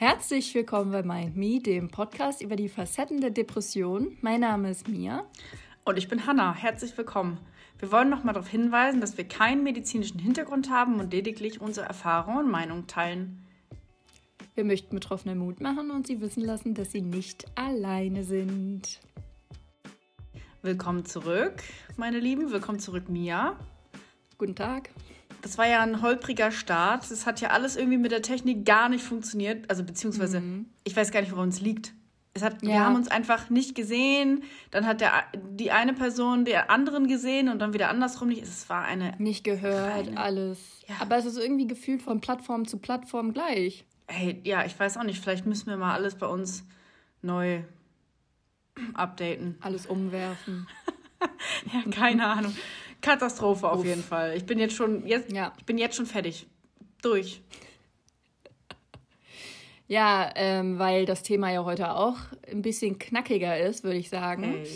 Herzlich willkommen bei Mind Me, dem Podcast über die Facetten der Depression. Mein Name ist Mia. Und ich bin Hanna. Herzlich willkommen. Wir wollen noch mal darauf hinweisen, dass wir keinen medizinischen Hintergrund haben und lediglich unsere Erfahrungen und Meinungen teilen. Wir möchten Betroffene Mut machen und sie wissen lassen, dass sie nicht alleine sind. Willkommen zurück, meine Lieben. Willkommen zurück, Mia. Guten Tag. Das war ja ein holpriger Start. Das hat ja alles irgendwie mit der Technik gar nicht funktioniert. Also beziehungsweise, mhm. ich weiß gar nicht, woran es liegt. Es hat, ja. Wir haben uns einfach nicht gesehen. Dann hat der, die eine Person der anderen gesehen und dann wieder andersrum nicht. Es war eine. Nicht gehört, eine, alles. Ja. Aber es ist irgendwie gefühlt von Plattform zu Plattform gleich. Hey, ja, ich weiß auch nicht. Vielleicht müssen wir mal alles bei uns neu updaten. Alles umwerfen. ja, keine Ahnung. Katastrophe auf Uff. jeden Fall. Ich bin jetzt schon jetzt, ja. ich bin jetzt schon fertig. Durch. Ja, ähm, weil das Thema ja heute auch ein bisschen knackiger ist, würde ich sagen. Hey.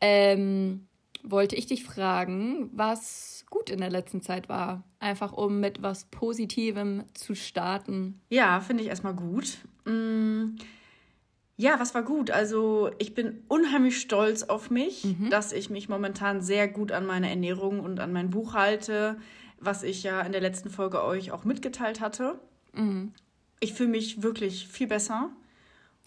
Ähm, wollte ich dich fragen, was gut in der letzten Zeit war. Einfach um mit was Positivem zu starten. Ja, finde ich erstmal gut. Mm, ja, was war gut? Also ich bin unheimlich stolz auf mich, mhm. dass ich mich momentan sehr gut an meine Ernährung und an mein Buch halte, was ich ja in der letzten Folge euch auch mitgeteilt hatte. Mhm. Ich fühle mich wirklich viel besser.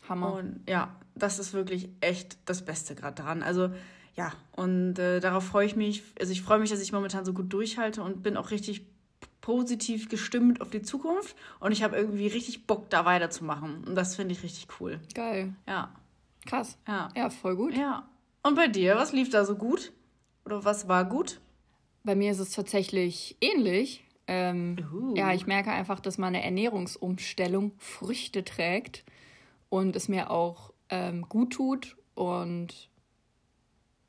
Hammer. Und ja, das ist wirklich echt das Beste gerade dran. Also ja, und äh, darauf freue ich mich. Also ich freue mich, dass ich momentan so gut durchhalte und bin auch richtig positiv gestimmt auf die Zukunft und ich habe irgendwie richtig Bock, da weiterzumachen. Und das finde ich richtig cool. Geil. Ja. Krass. Ja. Ja, voll gut. Ja. Und bei dir, was lief da so gut? Oder was war gut? Bei mir ist es tatsächlich ähnlich. Ähm, uh. Ja, ich merke einfach, dass meine Ernährungsumstellung Früchte trägt und es mir auch ähm, gut tut und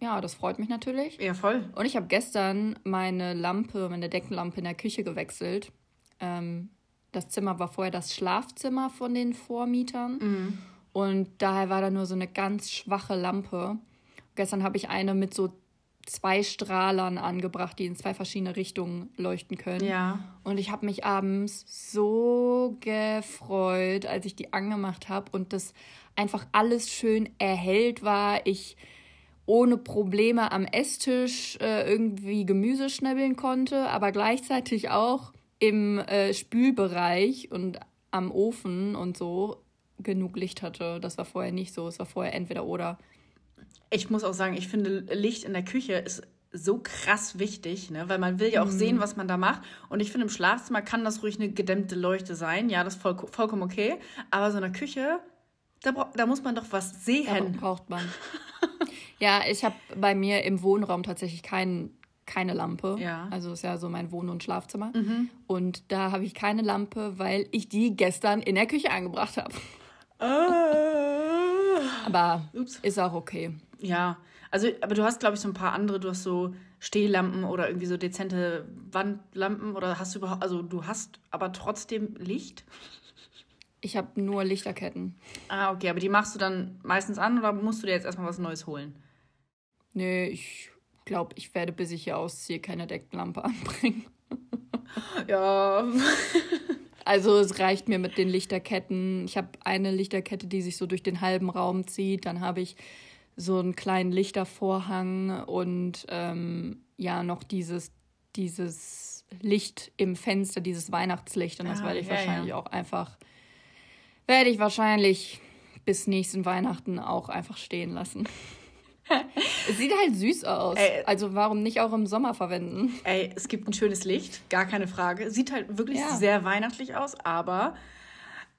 ja, das freut mich natürlich. Ja, voll. Und ich habe gestern meine Lampe, meine Deckenlampe in der Küche gewechselt. Ähm, das Zimmer war vorher das Schlafzimmer von den Vormietern. Mhm. Und daher war da nur so eine ganz schwache Lampe. Gestern habe ich eine mit so zwei Strahlern angebracht, die in zwei verschiedene Richtungen leuchten können. Ja. Und ich habe mich abends so gefreut, als ich die angemacht habe und das einfach alles schön erhellt war. Ich ohne Probleme am Esstisch äh, irgendwie Gemüse schnibbeln konnte, aber gleichzeitig auch im äh, Spülbereich und am Ofen und so genug Licht hatte. Das war vorher nicht so. Es war vorher entweder oder. Ich muss auch sagen, ich finde Licht in der Küche ist so krass wichtig, ne? weil man will ja auch mhm. sehen, was man da macht. Und ich finde, im Schlafzimmer kann das ruhig eine gedämmte Leuchte sein. Ja, das ist voll, vollkommen okay. Aber so in der Küche, da, da muss man doch was sehen. Ja, braucht man. Ja, ich habe bei mir im Wohnraum tatsächlich kein, keine Lampe. Ja. Also ist ja so mein Wohn- und Schlafzimmer. Mhm. Und da habe ich keine Lampe, weil ich die gestern in der Küche angebracht habe. Ah. Aber Ups. ist auch okay. Ja, also, aber du hast, glaube ich, so ein paar andere, du hast so Stehlampen oder irgendwie so dezente Wandlampen oder hast du überhaupt, also du hast aber trotzdem Licht? Ich habe nur Lichterketten. Ah, okay, aber die machst du dann meistens an oder musst du dir jetzt erstmal was Neues holen? Nee, ich glaube, ich werde, bis ich hier ausziehe, keine Decklampe anbringen. ja. also es reicht mir mit den Lichterketten. Ich habe eine Lichterkette, die sich so durch den halben Raum zieht. Dann habe ich so einen kleinen Lichtervorhang und ähm, ja, noch dieses, dieses Licht im Fenster, dieses Weihnachtslicht. Und das ah, werde ich ja, wahrscheinlich ja. auch einfach, werde ich wahrscheinlich bis nächsten Weihnachten auch einfach stehen lassen es sieht halt süß aus. Ey, also warum nicht auch im Sommer verwenden? Ey, es gibt ein schönes Licht, gar keine Frage. Sieht halt wirklich ja. sehr weihnachtlich aus, aber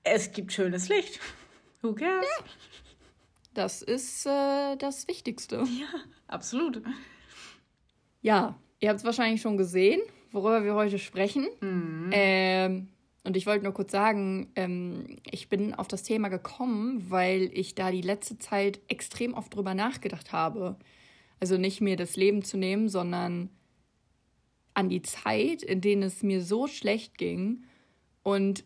es gibt schönes Licht. Who cares? Ja. Das ist äh, das Wichtigste. Ja, absolut. Ja, ihr habt es wahrscheinlich schon gesehen, worüber wir heute sprechen. Mhm. Ähm, und ich wollte nur kurz sagen, ähm, ich bin auf das Thema gekommen, weil ich da die letzte Zeit extrem oft drüber nachgedacht habe. Also nicht mir das Leben zu nehmen, sondern an die Zeit, in denen es mir so schlecht ging. Und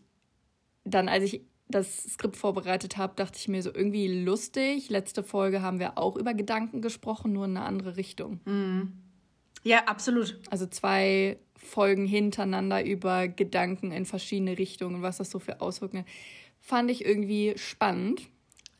dann, als ich das Skript vorbereitet habe, dachte ich mir so irgendwie lustig. Letzte Folge haben wir auch über Gedanken gesprochen, nur in eine andere Richtung. Mhm. Ja, absolut. Also zwei Folgen hintereinander über Gedanken in verschiedene Richtungen, was das so für Auswirkungen hat. fand ich irgendwie spannend.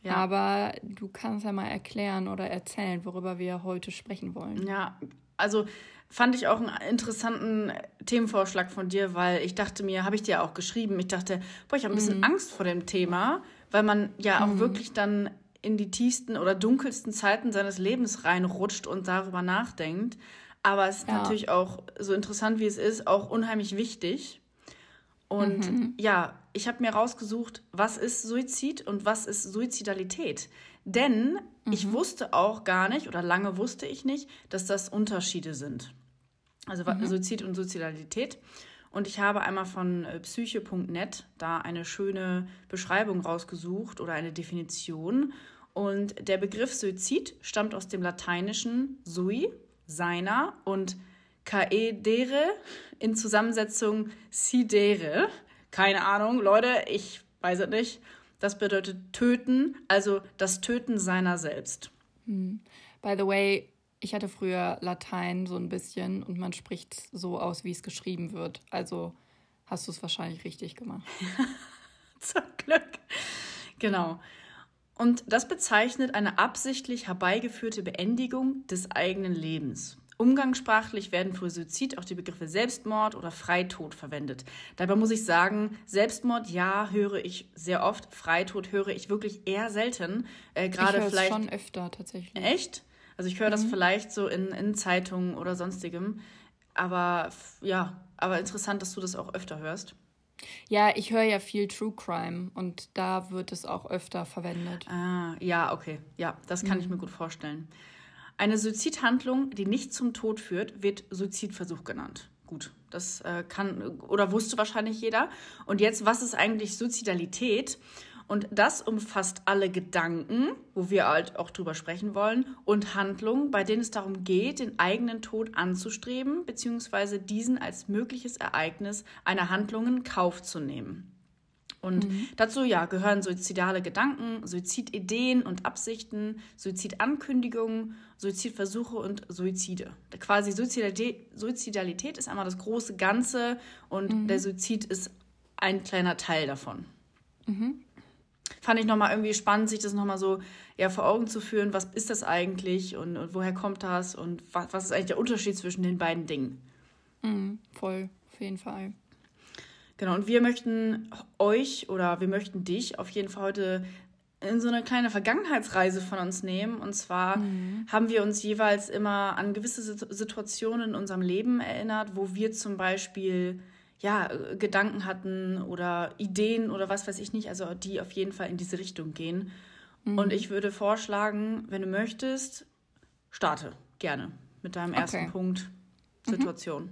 Ja. Aber du kannst ja mal erklären oder erzählen, worüber wir heute sprechen wollen. Ja, also fand ich auch einen interessanten Themenvorschlag von dir, weil ich dachte mir, habe ich dir auch geschrieben, ich dachte, boah, ich habe ein bisschen mhm. Angst vor dem Thema, weil man ja auch mhm. wirklich dann in die tiefsten oder dunkelsten Zeiten seines Lebens reinrutscht und darüber nachdenkt. Aber es ist ja. natürlich auch so interessant, wie es ist, auch unheimlich wichtig. Und mhm. ja, ich habe mir rausgesucht, was ist Suizid und was ist Suizidalität. Denn mhm. ich wusste auch gar nicht oder lange wusste ich nicht, dass das Unterschiede sind. Also mhm. Suizid und Suizidalität. Und ich habe einmal von äh, psyche.net da eine schöne Beschreibung rausgesucht oder eine Definition. Und der Begriff Suizid stammt aus dem lateinischen sui, seiner, und caedere in Zusammensetzung sidere. Keine Ahnung, Leute, ich weiß es nicht. Das bedeutet töten, also das Töten seiner selbst. Hm. By the way, ich hatte früher Latein so ein bisschen und man spricht so aus, wie es geschrieben wird. Also hast du es wahrscheinlich richtig gemacht. Zum Glück. Genau. Und das bezeichnet eine absichtlich herbeigeführte Beendigung des eigenen Lebens. Umgangssprachlich werden für Suizid auch die Begriffe Selbstmord oder Freitod verwendet. Dabei muss ich sagen, Selbstmord, ja, höre ich sehr oft. Freitod höre ich wirklich eher selten. Äh, Gerade vielleicht schon öfter tatsächlich. Echt? Also ich höre mhm. das vielleicht so in, in Zeitungen oder sonstigem. Aber ja, aber interessant, dass du das auch öfter hörst. Ja, ich höre ja viel True Crime und da wird es auch öfter verwendet. Ah, ja, okay. Ja, das kann mhm. ich mir gut vorstellen. Eine Suizidhandlung, die nicht zum Tod führt, wird Suizidversuch genannt. Gut, das äh, kann oder wusste wahrscheinlich jeder. Und jetzt, was ist eigentlich Suizidalität? Und das umfasst alle Gedanken, wo wir halt auch drüber sprechen wollen, und Handlungen, bei denen es darum geht, den eigenen Tod anzustreben, beziehungsweise diesen als mögliches Ereignis einer Handlung in Kauf zu nehmen. Und mhm. dazu ja gehören suizidale Gedanken, Suizidideen und Absichten, Suizidankündigungen, Suizidversuche und Suizide. Quasi Suizidalität, Suizidalität ist einmal das große Ganze und mhm. der Suizid ist ein kleiner Teil davon. Mhm fand ich nochmal irgendwie spannend, sich das nochmal so ja, vor Augen zu führen, was ist das eigentlich und, und woher kommt das und was, was, ist eigentlich der Unterschied zwischen den beiden Dingen. Mhm, voll, auf jeden Fall. Genau, und wir möchten euch oder wir möchten dich auf jeden Fall heute in so eine kleine Vergangenheitsreise von uns nehmen. Und zwar mhm. haben wir uns jeweils immer an gewisse Situationen in unserem Leben erinnert, wo wir zum Beispiel ja, äh, Gedanken hatten oder Ideen oder was weiß ich nicht, also die auf jeden Fall in diese Richtung gehen. Mhm. Und ich würde vorschlagen, wenn du möchtest, starte gerne mit deinem okay. ersten Punkt mhm. Situation. Mhm.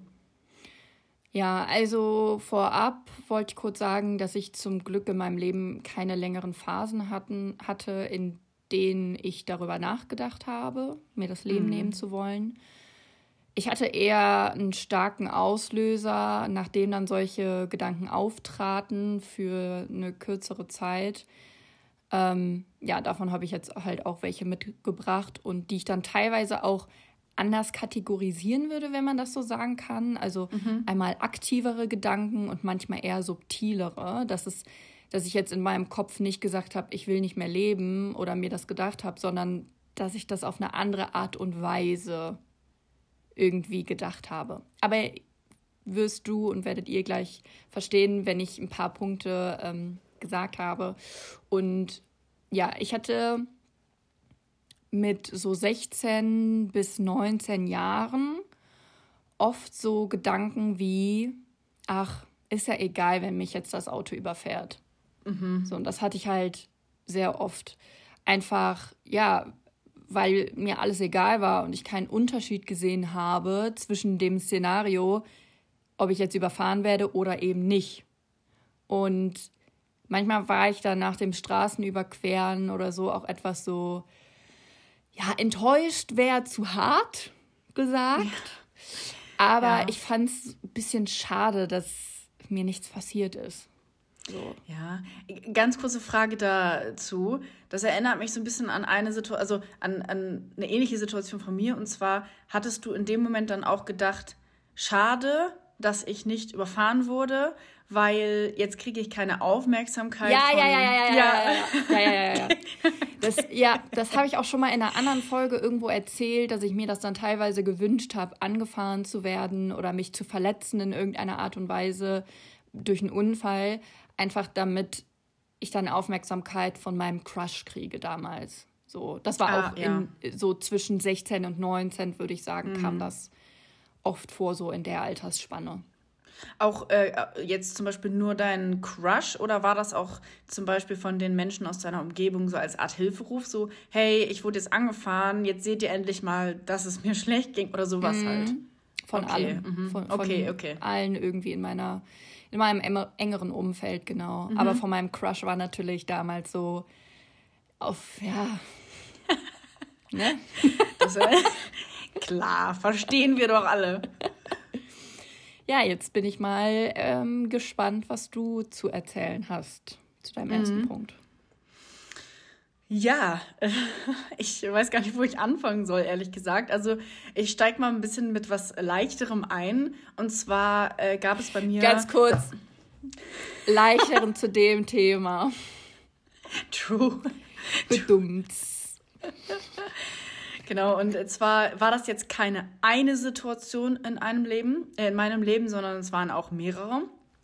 Ja, also vorab wollte ich kurz sagen, dass ich zum Glück in meinem Leben keine längeren Phasen hatten, hatte, in denen ich darüber nachgedacht habe, mir das Leben mhm. nehmen zu wollen ich hatte eher einen starken Auslöser, nachdem dann solche Gedanken auftraten für eine kürzere Zeit. Ähm, ja, davon habe ich jetzt halt auch welche mitgebracht und die ich dann teilweise auch anders kategorisieren würde, wenn man das so sagen kann. Also mhm. einmal aktivere Gedanken und manchmal eher subtilere. Das ist, dass ich jetzt in meinem Kopf nicht gesagt habe, ich will nicht mehr leben oder mir das gedacht habe, sondern dass ich das auf eine andere Art und Weise irgendwie gedacht habe. Aber wirst du und werdet ihr gleich verstehen, wenn ich ein paar Punkte ähm, gesagt habe. Und ja, ich hatte mit so 16 bis 19 Jahren oft so Gedanken wie, ach, ist ja egal, wenn mich jetzt das Auto überfährt. Mhm. So, und das hatte ich halt sehr oft. Einfach, ja, weil mir alles egal war und ich keinen Unterschied gesehen habe zwischen dem Szenario, ob ich jetzt überfahren werde oder eben nicht. Und manchmal war ich dann nach dem Straßenüberqueren oder so auch etwas so, ja, enttäuscht wäre zu hart gesagt. Ja. Aber ja. ich fand es ein bisschen schade, dass mir nichts passiert ist. So. Ja, ganz kurze Frage dazu. Das erinnert mich so ein bisschen an eine Situation, also an, an eine ähnliche Situation von mir. Und zwar hattest du in dem Moment dann auch gedacht, schade, dass ich nicht überfahren wurde, weil jetzt kriege ich keine Aufmerksamkeit. Ja, von, ja, ja, ja, ja, ja, ja, ja, ja, ja. Das, ja, das habe ich auch schon mal in einer anderen Folge irgendwo erzählt, dass ich mir das dann teilweise gewünscht habe, angefahren zu werden oder mich zu verletzen in irgendeiner Art und Weise durch einen Unfall, einfach damit ich dann Aufmerksamkeit von meinem Crush kriege damals. So, das war ah, auch ja. in, so zwischen 16 und 19, würde ich sagen, mhm. kam das oft vor, so in der Altersspanne. Auch äh, jetzt zum Beispiel nur dein Crush oder war das auch zum Beispiel von den Menschen aus deiner Umgebung so als Art Hilferuf, so, hey, ich wurde jetzt angefahren, jetzt seht ihr endlich mal, dass es mir schlecht ging oder sowas mhm. halt? Von okay. allen. Mhm. Von, von okay, okay. allen irgendwie in meiner, in meinem engeren Umfeld, genau. Mhm. Aber von meinem Crush war natürlich damals so auf, ja. ne? Das, klar, verstehen wir doch alle. Ja, jetzt bin ich mal ähm, gespannt, was du zu erzählen hast zu deinem mhm. ersten Punkt. Ja, ich weiß gar nicht, wo ich anfangen soll, ehrlich gesagt. Also ich steige mal ein bisschen mit was Leichterem ein. Und zwar äh, gab es bei mir. Ganz kurz. Leichterem zu dem Thema. True. Bedummt. Genau, und zwar war das jetzt keine eine Situation in einem Leben, äh, in meinem Leben, sondern es waren auch mehrere.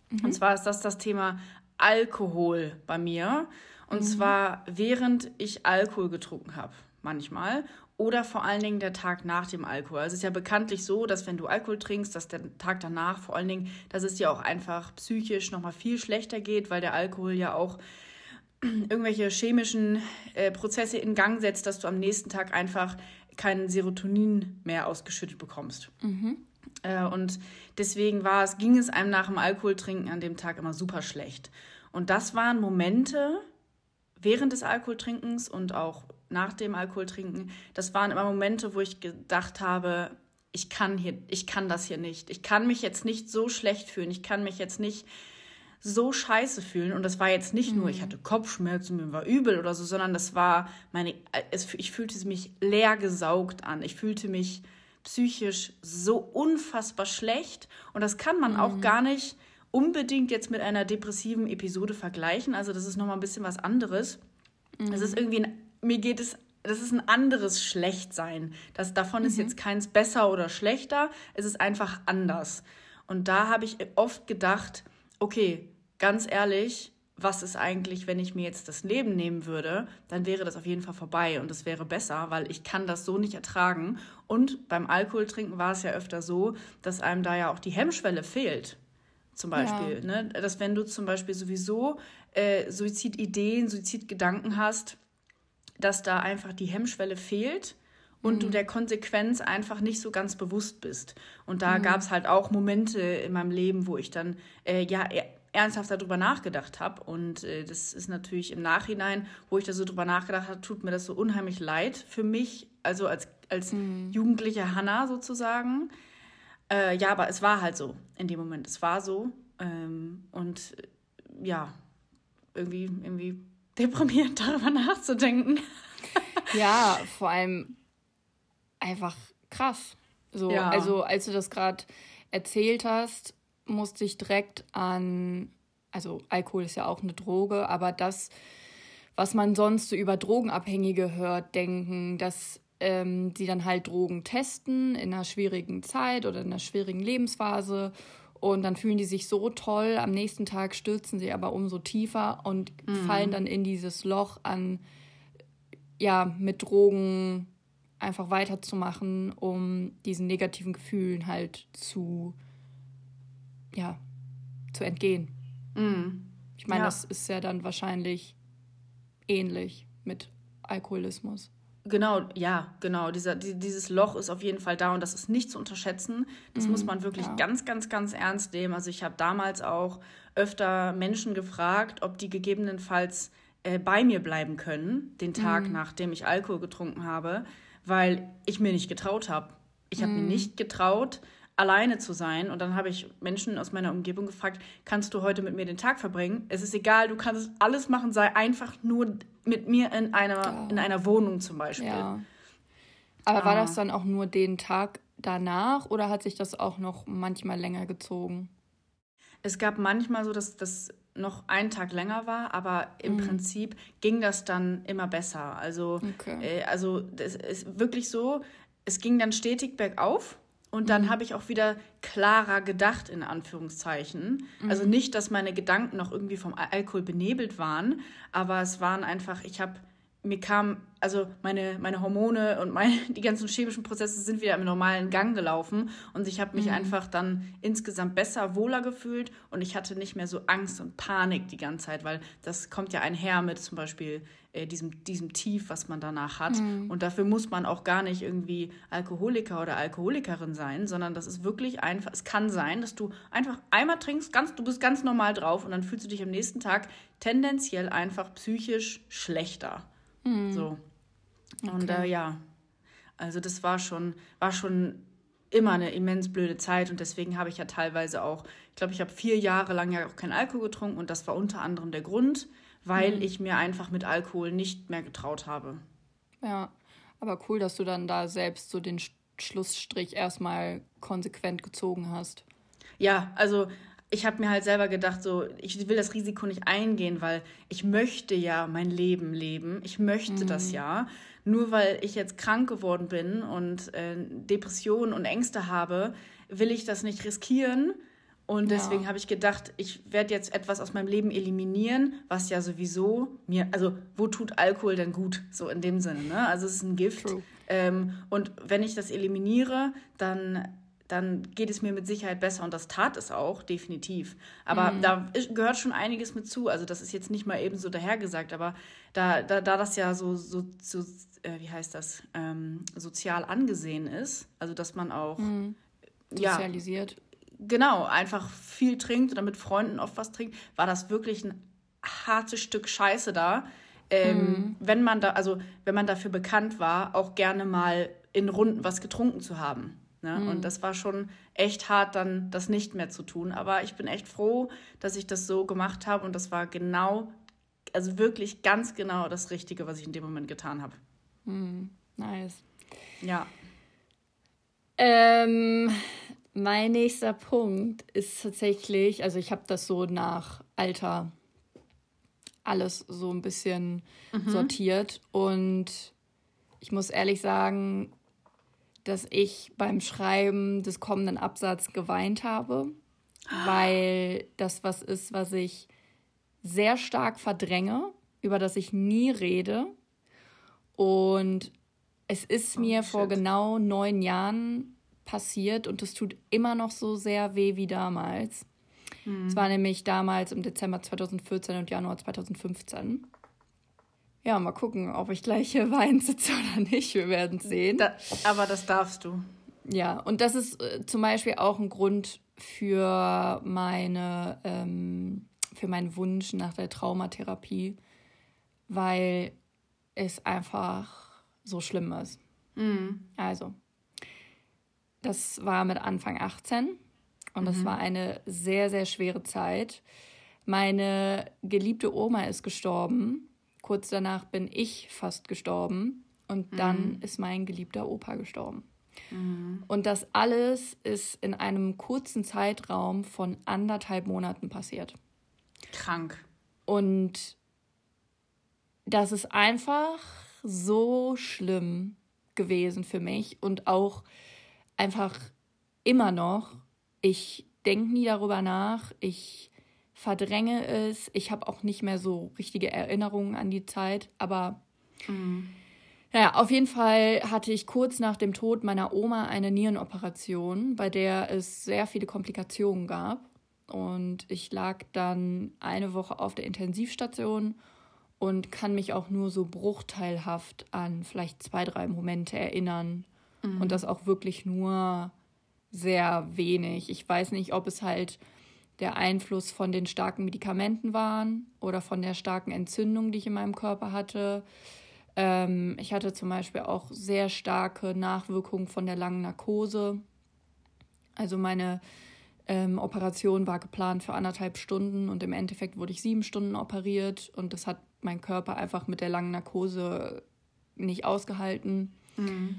Mhm. Und zwar ist das das Thema Alkohol bei mir. Und mhm. zwar während ich Alkohol getrunken habe, manchmal. Oder vor allen Dingen der Tag nach dem Alkohol. Also es ist ja bekanntlich so, dass wenn du Alkohol trinkst, dass der Tag danach vor allen Dingen, dass es dir auch einfach psychisch nochmal viel schlechter geht, weil der Alkohol ja auch irgendwelche chemischen äh, Prozesse in Gang setzt, dass du am nächsten Tag einfach kein Serotonin mehr ausgeschüttet bekommst. Mhm. Äh, und deswegen war es, ging es einem nach dem Alkoholtrinken an dem Tag immer super schlecht. Und das waren Momente während des Alkoholtrinkens und auch nach dem Alkoholtrinken. Das waren immer Momente, wo ich gedacht habe, ich kann hier, ich kann das hier nicht. Ich kann mich jetzt nicht so schlecht fühlen. Ich kann mich jetzt nicht so scheiße fühlen. Und das war jetzt nicht mhm. nur, ich mhm. hatte Kopfschmerzen, mir war übel oder so, sondern das war meine, es, ich fühlte mich leer gesaugt an. Ich fühlte mich psychisch so unfassbar schlecht. Und das kann man mhm. auch gar nicht unbedingt jetzt mit einer depressiven Episode vergleichen. Also das ist nochmal ein bisschen was anderes. Mhm. Das ist irgendwie, ein, mir geht es das ist ein anderes Schlechtsein. Das, davon mhm. ist jetzt keins besser oder schlechter. Es ist einfach anders. Und da habe ich oft gedacht, okay, ganz ehrlich, was ist eigentlich, wenn ich mir jetzt das Leben nehmen würde, dann wäre das auf jeden Fall vorbei und es wäre besser, weil ich kann das so nicht ertragen. Und beim Alkoholtrinken war es ja öfter so, dass einem da ja auch die Hemmschwelle fehlt. Zum Beispiel. Ja. Ne? Dass wenn du zum Beispiel sowieso äh, Suizidideen, Suizidgedanken hast, dass da einfach die Hemmschwelle fehlt und mhm. du der Konsequenz einfach nicht so ganz bewusst bist. Und da mhm. gab es halt auch Momente in meinem Leben, wo ich dann äh, ja ernsthaft darüber nachgedacht habe. Und äh, das ist natürlich im Nachhinein, wo ich da so drüber nachgedacht habe, tut mir das so unheimlich leid für mich, also als, als mhm. jugendliche Hanna sozusagen. Äh, ja, aber es war halt so in dem Moment. Es war so. Ähm, und äh, ja, irgendwie, irgendwie deprimiert darüber nachzudenken. ja, vor allem einfach krass. So, ja. also als du das gerade erzählt hast, musste ich direkt an, also Alkohol ist ja auch eine Droge, aber das, was man sonst so über Drogenabhängige hört, denken, dass ähm, die dann halt Drogen testen in einer schwierigen Zeit oder in einer schwierigen Lebensphase und dann fühlen die sich so toll, am nächsten Tag stürzen sie aber umso tiefer und mhm. fallen dann in dieses Loch an, ja, mit Drogen einfach weiterzumachen, um diesen negativen Gefühlen halt zu, ja, zu entgehen. Mhm. Ich meine, ja. das ist ja dann wahrscheinlich ähnlich mit Alkoholismus. Genau, ja, genau. Dieser, dieses Loch ist auf jeden Fall da und das ist nicht zu unterschätzen. Das mhm, muss man wirklich ja. ganz, ganz, ganz ernst nehmen. Also ich habe damals auch öfter Menschen gefragt, ob die gegebenenfalls äh, bei mir bleiben können, den Tag, mhm. nachdem ich Alkohol getrunken habe weil ich mir nicht getraut habe. Ich habe mhm. mir nicht getraut, alleine zu sein. Und dann habe ich Menschen aus meiner Umgebung gefragt, kannst du heute mit mir den Tag verbringen? Es ist egal, du kannst alles machen, sei einfach nur mit mir in einer, ja. in einer Wohnung zum Beispiel. Ja. Aber ah. war das dann auch nur den Tag, danach oder hat sich das auch noch manchmal länger gezogen? Es gab manchmal so, dass das noch einen Tag länger war, aber im mhm. Prinzip ging das dann immer besser. Also, okay. äh, also das ist wirklich so, es ging dann stetig bergauf und dann mhm. habe ich auch wieder klarer gedacht, in Anführungszeichen. Mhm. Also nicht, dass meine Gedanken noch irgendwie vom Alkohol benebelt waren, aber es waren einfach, ich habe mir kam, also meine, meine Hormone und meine, die ganzen chemischen Prozesse sind wieder im normalen Gang gelaufen und ich habe mich mhm. einfach dann insgesamt besser, wohler gefühlt und ich hatte nicht mehr so Angst und Panik die ganze Zeit, weil das kommt ja einher mit zum Beispiel äh, diesem, diesem Tief, was man danach hat. Mhm. Und dafür muss man auch gar nicht irgendwie Alkoholiker oder Alkoholikerin sein, sondern das ist wirklich einfach, es kann sein, dass du einfach einmal trinkst, ganz, du bist ganz normal drauf und dann fühlst du dich am nächsten Tag tendenziell einfach psychisch schlechter. Mhm. So. Und okay. äh, ja, also das war schon, war schon immer eine immens blöde Zeit und deswegen habe ich ja teilweise auch, ich glaube, ich habe vier Jahre lang ja auch keinen Alkohol getrunken und das war unter anderem der Grund, weil mhm. ich mir einfach mit Alkohol nicht mehr getraut habe. Ja, aber cool, dass du dann da selbst so den Schlussstrich erstmal konsequent gezogen hast. Ja, also ich habe mir halt selber gedacht, so, ich will das Risiko nicht eingehen, weil ich möchte ja mein Leben leben. Ich möchte mhm. das ja. Nur weil ich jetzt krank geworden bin und äh, Depressionen und Ängste habe, will ich das nicht riskieren. Und deswegen ja. habe ich gedacht, ich werde jetzt etwas aus meinem Leben eliminieren, was ja sowieso mir, also wo tut Alkohol denn gut? So in dem Sinne, ne? Also es ist ein Gift. Ähm, und wenn ich das eliminiere, dann dann geht es mir mit Sicherheit besser und das tat es auch, definitiv. Aber mhm. da gehört schon einiges mit zu. Also das ist jetzt nicht mal eben so dahergesagt, aber da, da, da das ja so, so, so äh, wie heißt das, ähm, sozial angesehen ist, also dass man auch mhm. sozialisiert. Ja, genau, einfach viel trinkt oder mit Freunden oft was trinkt, war das wirklich ein hartes Stück Scheiße da. Ähm, mhm. Wenn man da, also wenn man dafür bekannt war, auch gerne mal in Runden was getrunken zu haben. Ne? Mhm. Und das war schon echt hart, dann das nicht mehr zu tun. Aber ich bin echt froh, dass ich das so gemacht habe. Und das war genau, also wirklich ganz genau das Richtige, was ich in dem Moment getan habe. Mhm. Nice. Ja. Ähm, mein nächster Punkt ist tatsächlich, also ich habe das so nach Alter alles so ein bisschen mhm. sortiert und ich muss ehrlich sagen, dass ich beim Schreiben des kommenden Absatzes geweint habe, weil das was ist, was ich sehr stark verdränge, über das ich nie rede. Und es ist oh, mir shit. vor genau neun Jahren passiert und es tut immer noch so sehr weh wie damals. Hm. Es war nämlich damals im Dezember 2014 und Januar 2015. Ja, mal gucken, ob ich gleich hier weinen sitze oder nicht. Wir werden sehen. Da, aber das darfst du. Ja, und das ist äh, zum Beispiel auch ein Grund für meine, ähm, für meinen Wunsch nach der Traumatherapie, weil es einfach so schlimm ist. Mhm. Also, das war mit Anfang 18 und mhm. das war eine sehr, sehr schwere Zeit. Meine geliebte Oma ist gestorben kurz danach bin ich fast gestorben und dann mhm. ist mein geliebter Opa gestorben. Mhm. Und das alles ist in einem kurzen Zeitraum von anderthalb Monaten passiert. Krank. Und das ist einfach so schlimm gewesen für mich und auch einfach immer noch. Ich denke nie darüber nach. Ich verdränge es. Ich habe auch nicht mehr so richtige Erinnerungen an die Zeit, aber mhm. naja, auf jeden Fall hatte ich kurz nach dem Tod meiner Oma eine Nierenoperation, bei der es sehr viele Komplikationen gab. Und ich lag dann eine Woche auf der Intensivstation und kann mich auch nur so bruchteilhaft an vielleicht zwei, drei Momente erinnern. Mhm. Und das auch wirklich nur sehr wenig. Ich weiß nicht, ob es halt der Einfluss von den starken Medikamenten waren oder von der starken Entzündung, die ich in meinem Körper hatte. Ähm, ich hatte zum Beispiel auch sehr starke Nachwirkungen von der langen Narkose. Also meine ähm, Operation war geplant für anderthalb Stunden und im Endeffekt wurde ich sieben Stunden operiert und das hat mein Körper einfach mit der langen Narkose nicht ausgehalten. Mhm.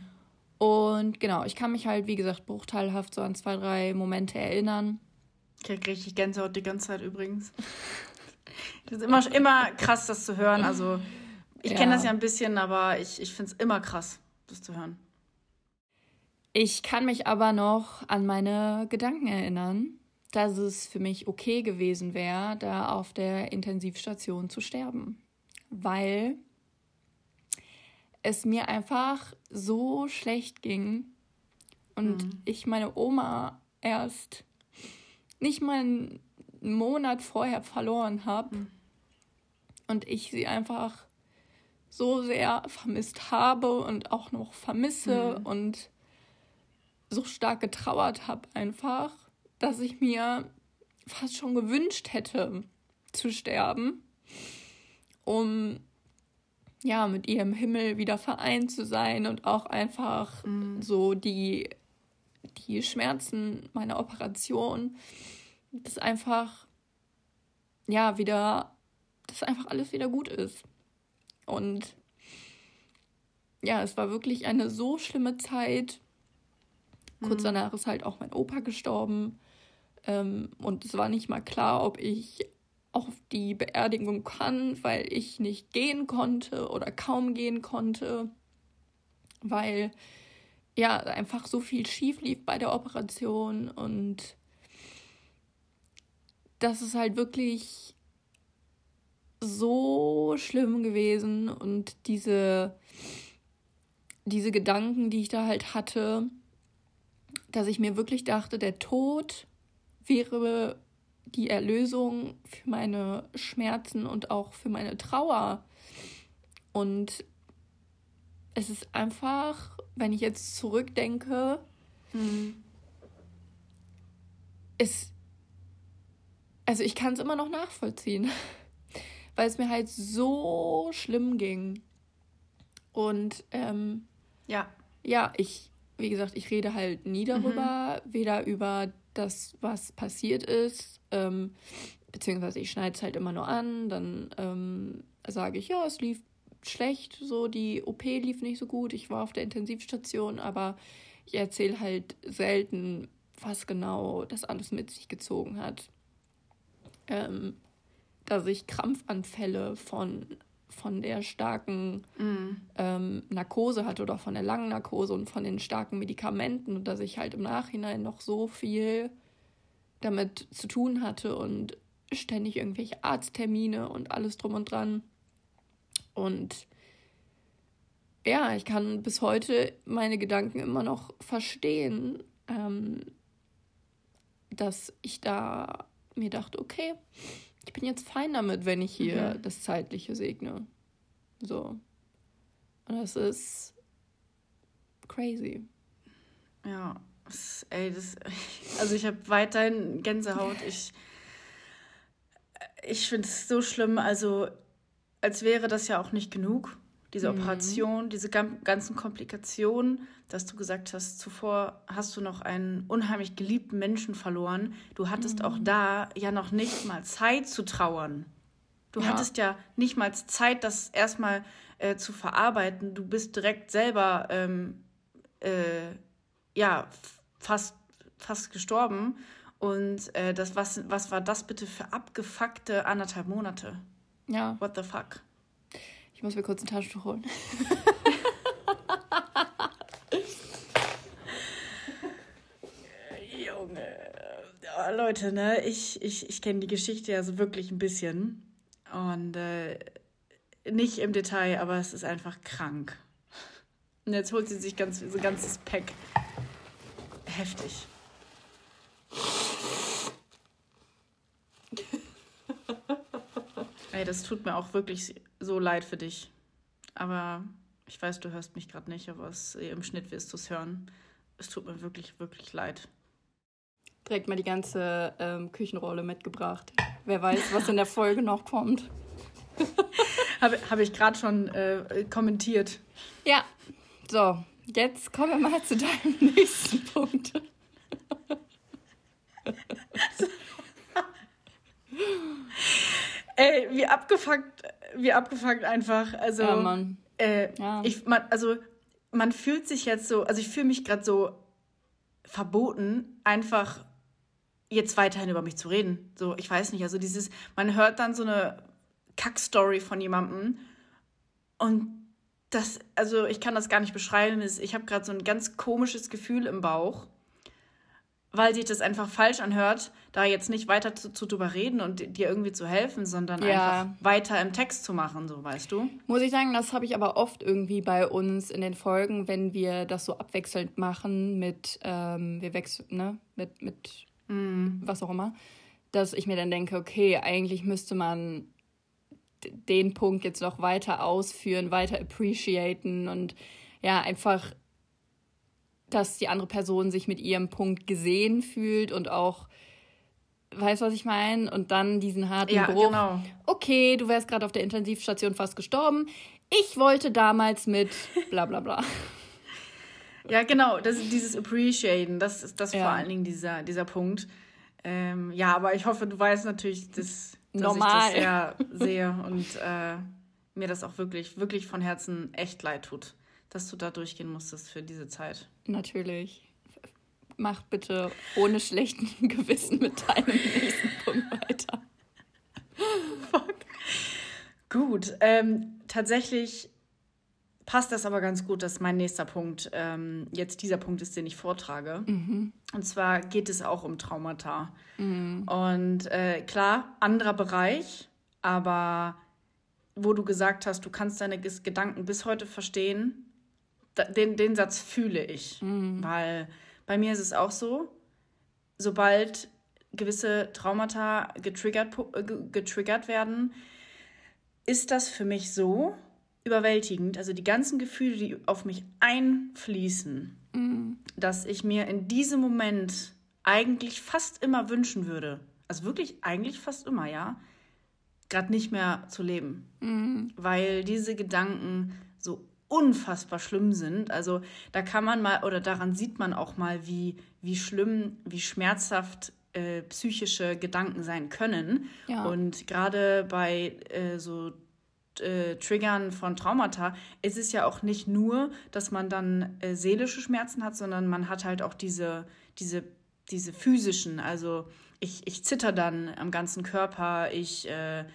Und genau, ich kann mich halt, wie gesagt, bruchteilhaft so an zwei, drei Momente erinnern. Ich krieg richtig Gänsehaut die ganze Zeit übrigens. Das ist immer, immer krass, das zu hören. Also, ich ja. kenne das ja ein bisschen, aber ich, ich finde es immer krass, das zu hören. Ich kann mich aber noch an meine Gedanken erinnern, dass es für mich okay gewesen wäre, da auf der Intensivstation zu sterben. Weil es mir einfach so schlecht ging und mhm. ich meine Oma erst nicht mal einen Monat vorher verloren habe mhm. und ich sie einfach so sehr vermisst habe und auch noch vermisse mhm. und so stark getrauert habe einfach, dass ich mir fast schon gewünscht hätte zu sterben, um ja, mit ihr im Himmel wieder vereint zu sein und auch einfach mhm. so die, die Schmerzen meiner Operation, das einfach, ja, wieder, dass einfach alles wieder gut ist. Und ja, es war wirklich eine so schlimme Zeit. Kurz mhm. danach ist halt auch mein Opa gestorben. Ähm, und es war nicht mal klar, ob ich auf die Beerdigung kann, weil ich nicht gehen konnte oder kaum gehen konnte, weil ja einfach so viel schief lief bei der Operation und das ist halt wirklich so schlimm gewesen und diese diese Gedanken, die ich da halt hatte, dass ich mir wirklich dachte, der Tod wäre die Erlösung für meine Schmerzen und auch für meine Trauer. Und es ist einfach, wenn ich jetzt zurückdenke, mhm. es, also ich kann es immer noch nachvollziehen, weil es mir halt so schlimm ging. Und ähm, ja, ja, ich, wie gesagt, ich rede halt nie darüber, mhm. weder über das, was passiert ist, ähm, beziehungsweise ich schneide es halt immer nur an, dann ähm, sage ich, ja, es lief schlecht, so die OP lief nicht so gut, ich war auf der Intensivstation, aber ich erzähle halt selten, was genau das alles mit sich gezogen hat. Ähm, dass ich Krampfanfälle von, von der starken mm. ähm, Narkose hatte oder von der langen Narkose und von den starken Medikamenten und dass ich halt im Nachhinein noch so viel damit zu tun hatte und ständig irgendwelche Arzttermine und alles drum und dran. Und ja, ich kann bis heute meine Gedanken immer noch verstehen, ähm, dass ich da mir dachte, okay, ich bin jetzt fein damit, wenn ich hier mhm. das Zeitliche segne. So. Und das ist crazy. Ja, ey, das, also ich habe weiterhin Gänsehaut. Ich, ich finde es so schlimm. Also, als wäre das ja auch nicht genug. Diese mhm. Operation, diese ganzen Komplikationen, dass du gesagt hast, zuvor hast du noch einen unheimlich geliebten Menschen verloren. Du hattest mhm. auch da ja noch nicht mal Zeit zu trauern. Du ja. hattest ja nicht mal Zeit, das erstmal äh, zu verarbeiten. Du bist direkt selber, ähm, äh, ja, fast, fast gestorben. Und äh, das, was, was war das bitte für abgefuckte anderthalb Monate? Ja. What the fuck? Ich muss mir kurz ein Taschentuch holen. Junge. Ja, Leute, ne, ich, ich, ich kenne die Geschichte ja so wirklich ein bisschen. Und äh, nicht im Detail, aber es ist einfach krank. Und jetzt holt sie sich ganz, so ein ganzes Pack heftig. Ey, das tut mir auch wirklich so leid für dich. Aber ich weiß, du hörst mich gerade nicht, aber es, im Schnitt wirst du es hören. Es tut mir wirklich, wirklich leid. Direkt mal die ganze ähm, Küchenrolle mitgebracht. Wer weiß, was in der Folge noch kommt. Habe hab ich gerade schon äh, kommentiert. Ja, so, Jetzt kommen wir mal zu deinem nächsten Punkt. Ey, wie abgefuckt, wie abgefuckt einfach. Also, ja, Mann. Äh, ja. ich, man, also man fühlt sich jetzt so, also ich fühle mich gerade so verboten, einfach jetzt weiterhin über mich zu reden. So, ich weiß nicht, also dieses, man hört dann so eine Kackstory von jemandem und das, also ich kann das gar nicht beschreiben. Ich habe gerade so ein ganz komisches Gefühl im Bauch, weil sich das einfach falsch anhört, da jetzt nicht weiter zu, zu drüber reden und dir irgendwie zu helfen, sondern ja. einfach weiter im Text zu machen, so weißt du. Muss ich sagen, das habe ich aber oft irgendwie bei uns in den Folgen, wenn wir das so abwechselnd machen mit, ähm, wir wechseln, ne, mit, mit mm. was auch immer, dass ich mir dann denke, okay, eigentlich müsste man den Punkt jetzt noch weiter ausführen, weiter appreciaten und ja, einfach, dass die andere Person sich mit ihrem Punkt gesehen fühlt und auch weißt was ich meine? Und dann diesen harten ja, Bruch. Genau. Okay, du wärst gerade auf der Intensivstation fast gestorben. Ich wollte damals mit bla bla bla. Ja, genau, das, dieses Appreciaten, das ist das ja. vor allen Dingen dieser, dieser Punkt. Ähm, ja, aber ich hoffe, du weißt natürlich, dass, dass Normal. ich das sehr sehe und äh, mir das auch wirklich, wirklich von Herzen echt leid tut, dass du da durchgehen musstest für diese Zeit. Natürlich. Mach bitte ohne schlechten Gewissen mit deinem nächsten Punkt weiter. Fuck. Gut, ähm, tatsächlich passt das aber ganz gut, dass mein nächster Punkt ähm, jetzt dieser Punkt ist, den ich vortrage. Mhm. Und zwar geht es auch um Traumata. Mhm. Und äh, klar, anderer Bereich, aber wo du gesagt hast, du kannst deine Gedanken bis heute verstehen, den, den Satz fühle ich. Mhm. Weil bei mir ist es auch so, sobald gewisse Traumata getriggert, äh, getriggert werden, ist das für mich so, überwältigend. Also die ganzen Gefühle, die auf mich einfließen, mhm. dass ich mir in diesem Moment eigentlich fast immer wünschen würde, also wirklich eigentlich fast immer, ja, gerade nicht mehr zu leben. Mhm. Weil diese Gedanken unfassbar schlimm sind. Also da kann man mal oder daran sieht man auch mal, wie, wie schlimm, wie schmerzhaft äh, psychische Gedanken sein können. Ja. Und gerade bei äh, so äh, Triggern von Traumata ist es ja auch nicht nur, dass man dann äh, seelische Schmerzen hat, sondern man hat halt auch diese, diese, diese physischen. Also ich, ich zitter dann am ganzen Körper, ich, äh,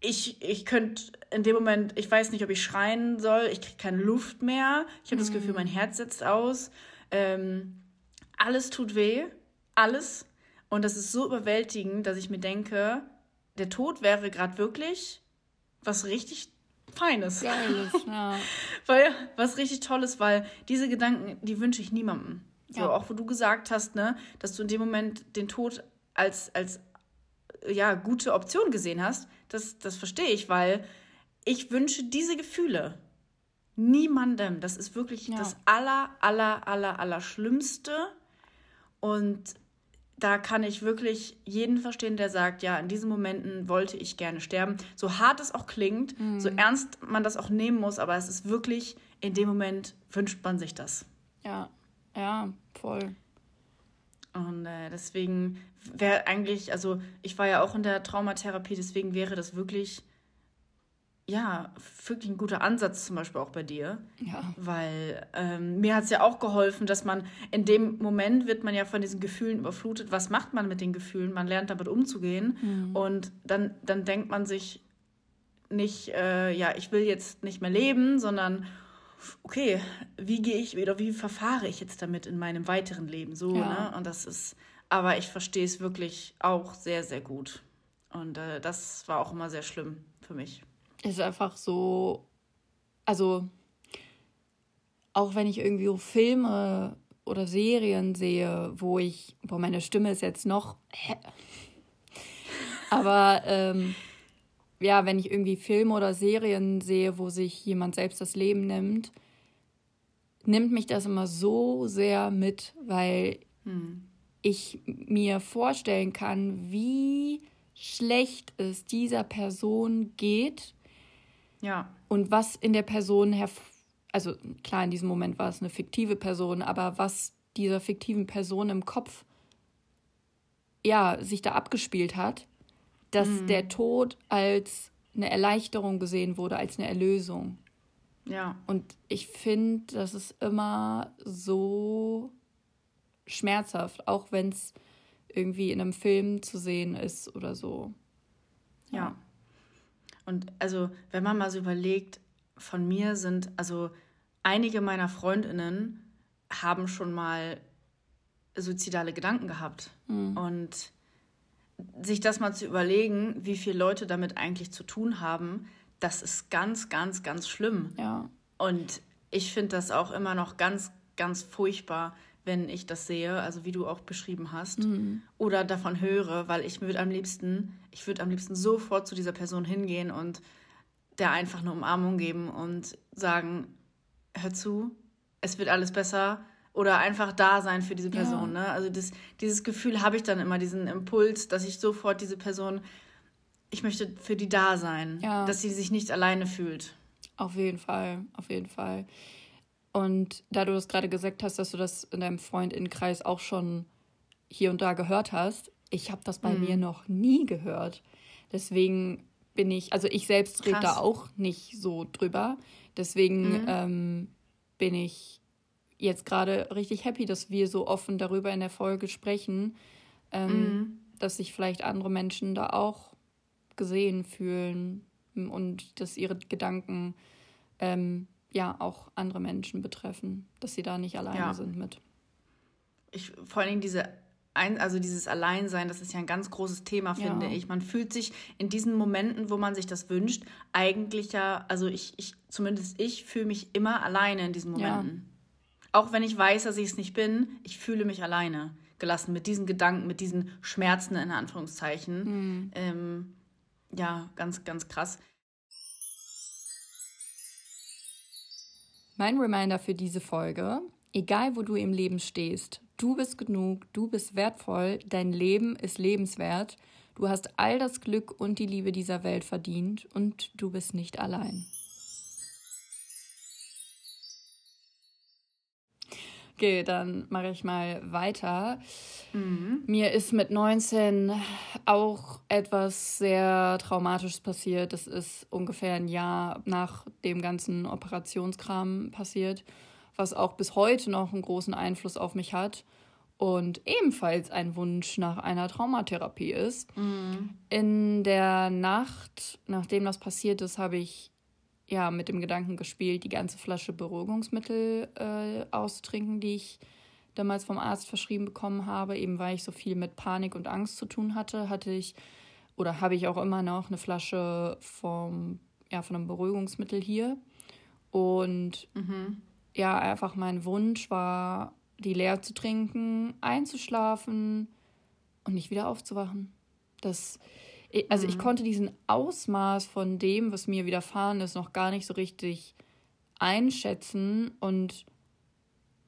ich, ich könnte in dem Moment, ich weiß nicht, ob ich schreien soll, ich kriege keine Luft mehr, ich habe mhm. das Gefühl, mein Herz setzt aus. Ähm, alles tut weh, alles. Und das ist so überwältigend, dass ich mir denke, der Tod wäre gerade wirklich was richtig Feines. Geiles, ja. weil, was richtig Tolles, weil diese Gedanken, die wünsche ich niemandem. So, ja. auch wo du gesagt hast, ne, dass du in dem Moment den Tod als, als ja, gute Option gesehen hast, das, das verstehe ich, weil ich wünsche diese Gefühle niemandem. Das ist wirklich ja. das aller, aller, aller, aller Schlimmste. Und da kann ich wirklich jeden verstehen, der sagt, ja, in diesen Momenten wollte ich gerne sterben. So hart es auch klingt, mhm. so ernst man das auch nehmen muss, aber es ist wirklich, in dem Moment wünscht man sich das. Ja, ja, voll. Und äh, deswegen wäre eigentlich, also ich war ja auch in der Traumatherapie, deswegen wäre das wirklich ja, wirklich ein guter Ansatz zum Beispiel auch bei dir. Ja. Weil ähm, mir hat es ja auch geholfen, dass man in dem Moment wird man ja von diesen Gefühlen überflutet. Was macht man mit den Gefühlen? Man lernt damit umzugehen. Mhm. Und dann, dann denkt man sich nicht, äh, ja, ich will jetzt nicht mehr leben, sondern okay, wie gehe ich oder wie verfahre ich jetzt damit in meinem weiteren Leben? So, ja. ne? Und das ist, aber ich verstehe es wirklich auch sehr, sehr gut. Und äh, das war auch immer sehr schlimm für mich ist einfach so, also auch wenn ich irgendwie Filme oder Serien sehe, wo ich, boah, meine Stimme ist jetzt noch, aber ähm, ja, wenn ich irgendwie Filme oder Serien sehe, wo sich jemand selbst das Leben nimmt, nimmt mich das immer so sehr mit, weil hm. Ich mir vorstellen kann, wie schlecht es dieser Person geht ja. Und was in der Person herv also klar, in diesem Moment war es eine fiktive Person, aber was dieser fiktiven Person im Kopf ja sich da abgespielt hat, dass mhm. der Tod als eine Erleichterung gesehen wurde, als eine Erlösung. Ja. Und ich finde, das ist immer so schmerzhaft, auch wenn es irgendwie in einem Film zu sehen ist oder so. Ja. ja. Und also, wenn man mal so überlegt, von mir sind, also einige meiner Freundinnen haben schon mal suizidale Gedanken gehabt. Mhm. Und sich das mal zu überlegen, wie viele Leute damit eigentlich zu tun haben, das ist ganz, ganz, ganz schlimm. Ja. Und ich finde das auch immer noch ganz, ganz furchtbar, wenn ich das sehe, also wie du auch beschrieben hast, mhm. oder davon höre, weil ich würde am liebsten, ich würde am liebsten sofort zu dieser Person hingehen und der einfach eine Umarmung geben und sagen, hör zu, es wird alles besser oder einfach da sein für diese Person. Ja. Ne? Also das, dieses Gefühl habe ich dann immer, diesen Impuls, dass ich sofort diese Person, ich möchte für die da sein, ja. dass sie sich nicht alleine fühlt. Auf jeden Fall, auf jeden Fall. Und da du das gerade gesagt hast, dass du das in deinem Freundinnenkreis auch schon hier und da gehört hast, ich habe das bei mhm. mir noch nie gehört. Deswegen bin ich, also ich selbst rede da auch nicht so drüber. Deswegen mhm. ähm, bin ich jetzt gerade richtig happy, dass wir so offen darüber in der Folge sprechen, ähm, mhm. dass sich vielleicht andere Menschen da auch gesehen fühlen und dass ihre Gedanken ähm, ja auch andere Menschen betreffen, dass sie da nicht alleine ja. sind mit. Ich vor allen Dingen diese ein, also dieses Alleinsein, das ist ja ein ganz großes Thema, finde ja. ich. Man fühlt sich in diesen Momenten, wo man sich das wünscht, eigentlich ja, also ich, ich zumindest ich fühle mich immer alleine in diesen Momenten. Ja. Auch wenn ich weiß, dass ich es nicht bin, ich fühle mich alleine gelassen mit diesen Gedanken, mit diesen Schmerzen in Anführungszeichen. Mhm. Ähm, ja, ganz, ganz krass. Mein Reminder für diese Folge, egal wo du im Leben stehst, du bist genug, du bist wertvoll, dein Leben ist lebenswert, du hast all das Glück und die Liebe dieser Welt verdient und du bist nicht allein. Okay, dann mache ich mal weiter. Mhm. Mir ist mit 19 auch etwas sehr Traumatisches passiert. Das ist ungefähr ein Jahr nach dem ganzen Operationskram passiert, was auch bis heute noch einen großen Einfluss auf mich hat und ebenfalls ein Wunsch nach einer Traumatherapie ist. Mhm. In der Nacht, nachdem das passiert ist, habe ich ja mit dem Gedanken gespielt, die ganze Flasche Beruhigungsmittel äh, auszutrinken, die ich damals vom Arzt verschrieben bekommen habe. Eben weil ich so viel mit Panik und Angst zu tun hatte, hatte ich oder habe ich auch immer noch eine Flasche vom, ja, von einem Beruhigungsmittel hier. Und mhm. ja, einfach mein Wunsch war, die leer zu trinken, einzuschlafen und nicht wieder aufzuwachen. Das also mhm. ich konnte diesen Ausmaß von dem, was mir widerfahren ist, noch gar nicht so richtig einschätzen und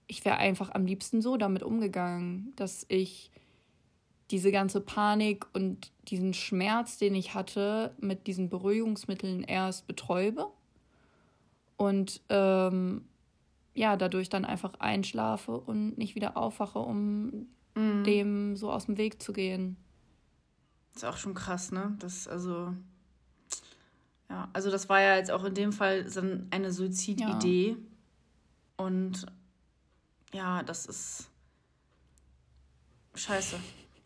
ich wäre einfach am liebsten so damit umgegangen, dass ich diese ganze Panik und diesen Schmerz, den ich hatte, mit diesen Beruhigungsmitteln erst betäube und ähm, ja, dadurch dann einfach einschlafe und nicht wieder aufwache, um mhm. dem so aus dem Weg zu gehen. Ist auch schon krass, ne? Das, also. Ja, also das war ja jetzt auch in dem Fall eine Suizididee. Ja. Und ja, das ist scheiße.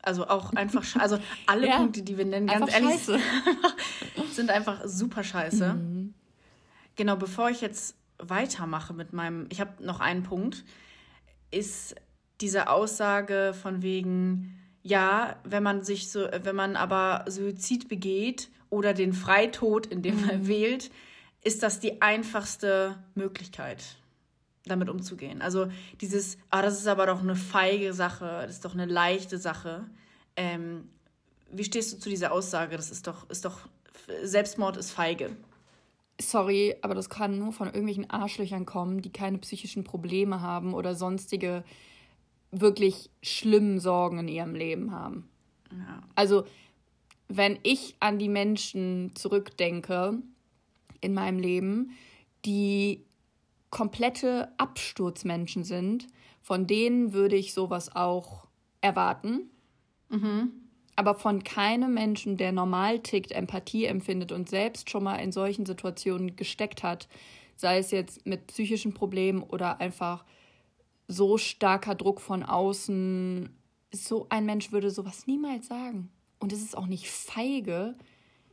Also auch einfach scheiße. Also alle ja, Punkte, die wir nennen, ganz ehrlich, sind einfach super scheiße. Mhm. Genau, bevor ich jetzt weitermache mit meinem, ich habe noch einen Punkt, ist diese Aussage von wegen, ja, wenn man sich so, wenn man aber Suizid begeht oder den Freitod in dem Fall mhm. wählt, ist das die einfachste Möglichkeit, damit umzugehen. Also dieses, ah, das ist aber doch eine feige Sache, das ist doch eine leichte Sache. Ähm, wie stehst du zu dieser Aussage? Das ist doch, ist doch, Selbstmord ist feige. Sorry, aber das kann nur von irgendwelchen Arschlöchern kommen, die keine psychischen Probleme haben oder sonstige wirklich schlimmen Sorgen in ihrem Leben haben. Ja. Also, wenn ich an die Menschen zurückdenke in meinem Leben, die komplette Absturzmenschen sind, von denen würde ich sowas auch erwarten. Mhm. Aber von keinem Menschen, der normal tickt, Empathie empfindet und selbst schon mal in solchen Situationen gesteckt hat, sei es jetzt mit psychischen Problemen oder einfach so starker Druck von außen. So ein Mensch würde sowas niemals sagen. Und es ist auch nicht feige.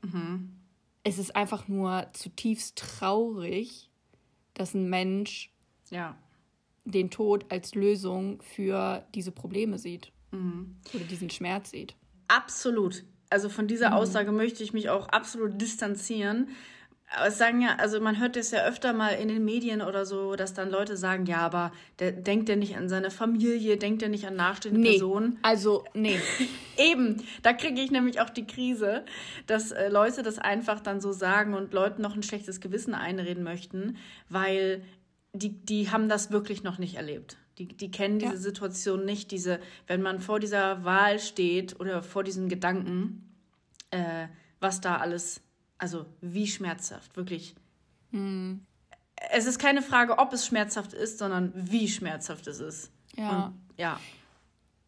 Mhm. Es ist einfach nur zutiefst traurig, dass ein Mensch ja. den Tod als Lösung für diese Probleme sieht. Mhm. Oder diesen Schmerz sieht. Absolut. Also von dieser mhm. Aussage möchte ich mich auch absolut distanzieren. Aber es sagen ja, also man hört das ja öfter mal in den Medien oder so, dass dann Leute sagen, ja, aber der denkt ja nicht an seine Familie, denkt ja nicht an nachstehende nee, Personen. Also, nee. Eben, da kriege ich nämlich auch die Krise, dass äh, Leute das einfach dann so sagen und Leuten noch ein schlechtes Gewissen einreden möchten, weil die, die haben das wirklich noch nicht erlebt. Die, die kennen diese ja. Situation nicht, diese, wenn man vor dieser Wahl steht oder vor diesen Gedanken, äh, was da alles, also wie schmerzhaft, wirklich. Mhm. Es ist keine Frage, ob es schmerzhaft ist, sondern wie schmerzhaft es ist. Ja. Und, ja.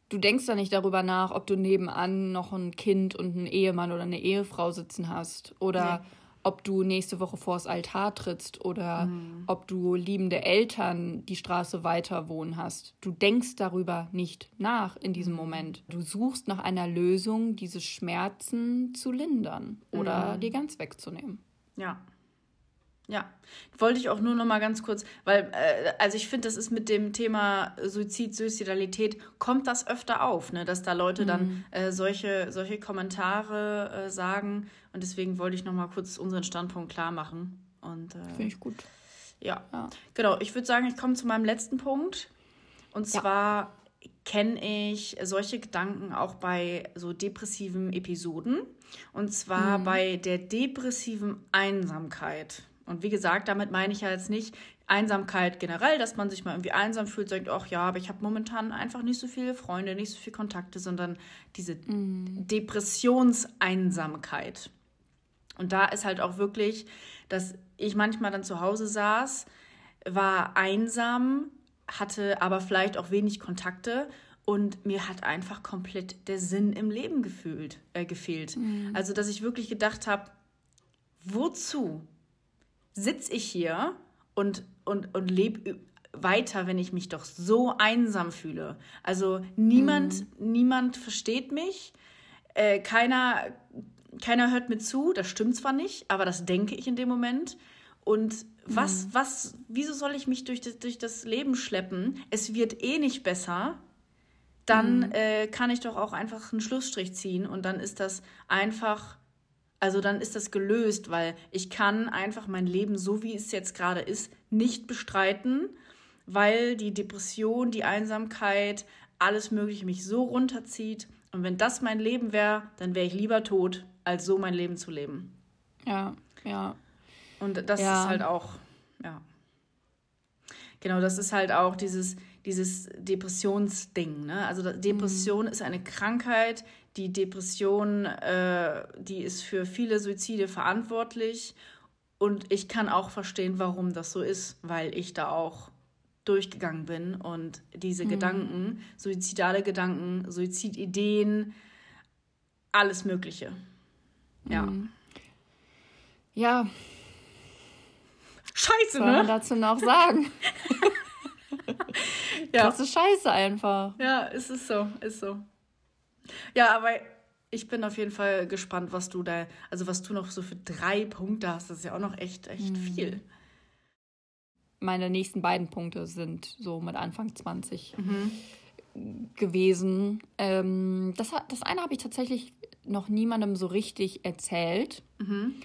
Du denkst da nicht darüber nach, ob du nebenan noch ein Kind und einen Ehemann oder eine Ehefrau sitzen hast oder nee ob du nächste Woche vors Altar trittst oder mhm. ob du liebende Eltern die Straße weiter wohnen hast. Du denkst darüber nicht nach in diesem mhm. Moment. Du suchst nach einer Lösung, diese Schmerzen zu lindern oder mhm. dir ganz wegzunehmen. Ja. Ja, wollte ich auch nur noch mal ganz kurz, weil, äh, also ich finde, das ist mit dem Thema Suizid, Suizidalität, kommt das öfter auf, ne? dass da Leute mhm. dann äh, solche, solche Kommentare äh, sagen. Und deswegen wollte ich noch mal kurz unseren Standpunkt klar machen. Und, äh, finde ich gut. Ja. ja. genau. Ich würde sagen, ich komme zu meinem letzten Punkt. Und zwar ja. kenne ich solche Gedanken auch bei so depressiven Episoden. Und zwar mhm. bei der depressiven Einsamkeit. Und wie gesagt, damit meine ich ja jetzt nicht Einsamkeit generell, dass man sich mal irgendwie einsam fühlt, sagt, ach ja, aber ich habe momentan einfach nicht so viele Freunde, nicht so viele Kontakte, sondern diese mm. Depressionseinsamkeit. Und da ist halt auch wirklich, dass ich manchmal dann zu Hause saß, war einsam, hatte aber vielleicht auch wenig Kontakte und mir hat einfach komplett der Sinn im Leben gefühlt, äh, gefehlt. Mm. Also, dass ich wirklich gedacht habe, wozu? Sitze ich hier und, und, und lebe weiter, wenn ich mich doch so einsam fühle. Also niemand, mhm. niemand versteht mich, äh, keiner, keiner hört mir zu, das stimmt zwar nicht, aber das denke ich in dem Moment. Und was, mhm. was, wieso soll ich mich durch das, durch das Leben schleppen? Es wird eh nicht besser. Dann mhm. äh, kann ich doch auch einfach einen Schlussstrich ziehen und dann ist das einfach also dann ist das gelöst, weil ich kann einfach mein Leben so wie es jetzt gerade ist nicht bestreiten, weil die Depression, die Einsamkeit, alles Mögliche mich so runterzieht. Und wenn das mein Leben wäre, dann wäre ich lieber tot, als so mein Leben zu leben. Ja, ja. Und das ja. ist halt auch, ja. Genau, das ist halt auch dieses, dieses Depressionsding. Ne? Also Depression mhm. ist eine Krankheit, die Depression, äh, die ist für viele Suizide verantwortlich. Und ich kann auch verstehen, warum das so ist, weil ich da auch durchgegangen bin und diese mhm. Gedanken, suizidale Gedanken, Suizidideen, alles Mögliche. Ja. Mhm. Ja. Scheiße, Was ne? man dazu noch sagen? ja. Das ist scheiße einfach. Ja, ist es so, ist so. Ja, aber ich bin auf jeden Fall gespannt, was du da, also was du noch so für drei Punkte hast. Das ist ja auch noch echt, echt mhm. viel. Meine nächsten beiden Punkte sind so mit Anfang 20 mhm. gewesen. Ähm, das, das eine habe ich tatsächlich noch niemandem so richtig erzählt. Mhm.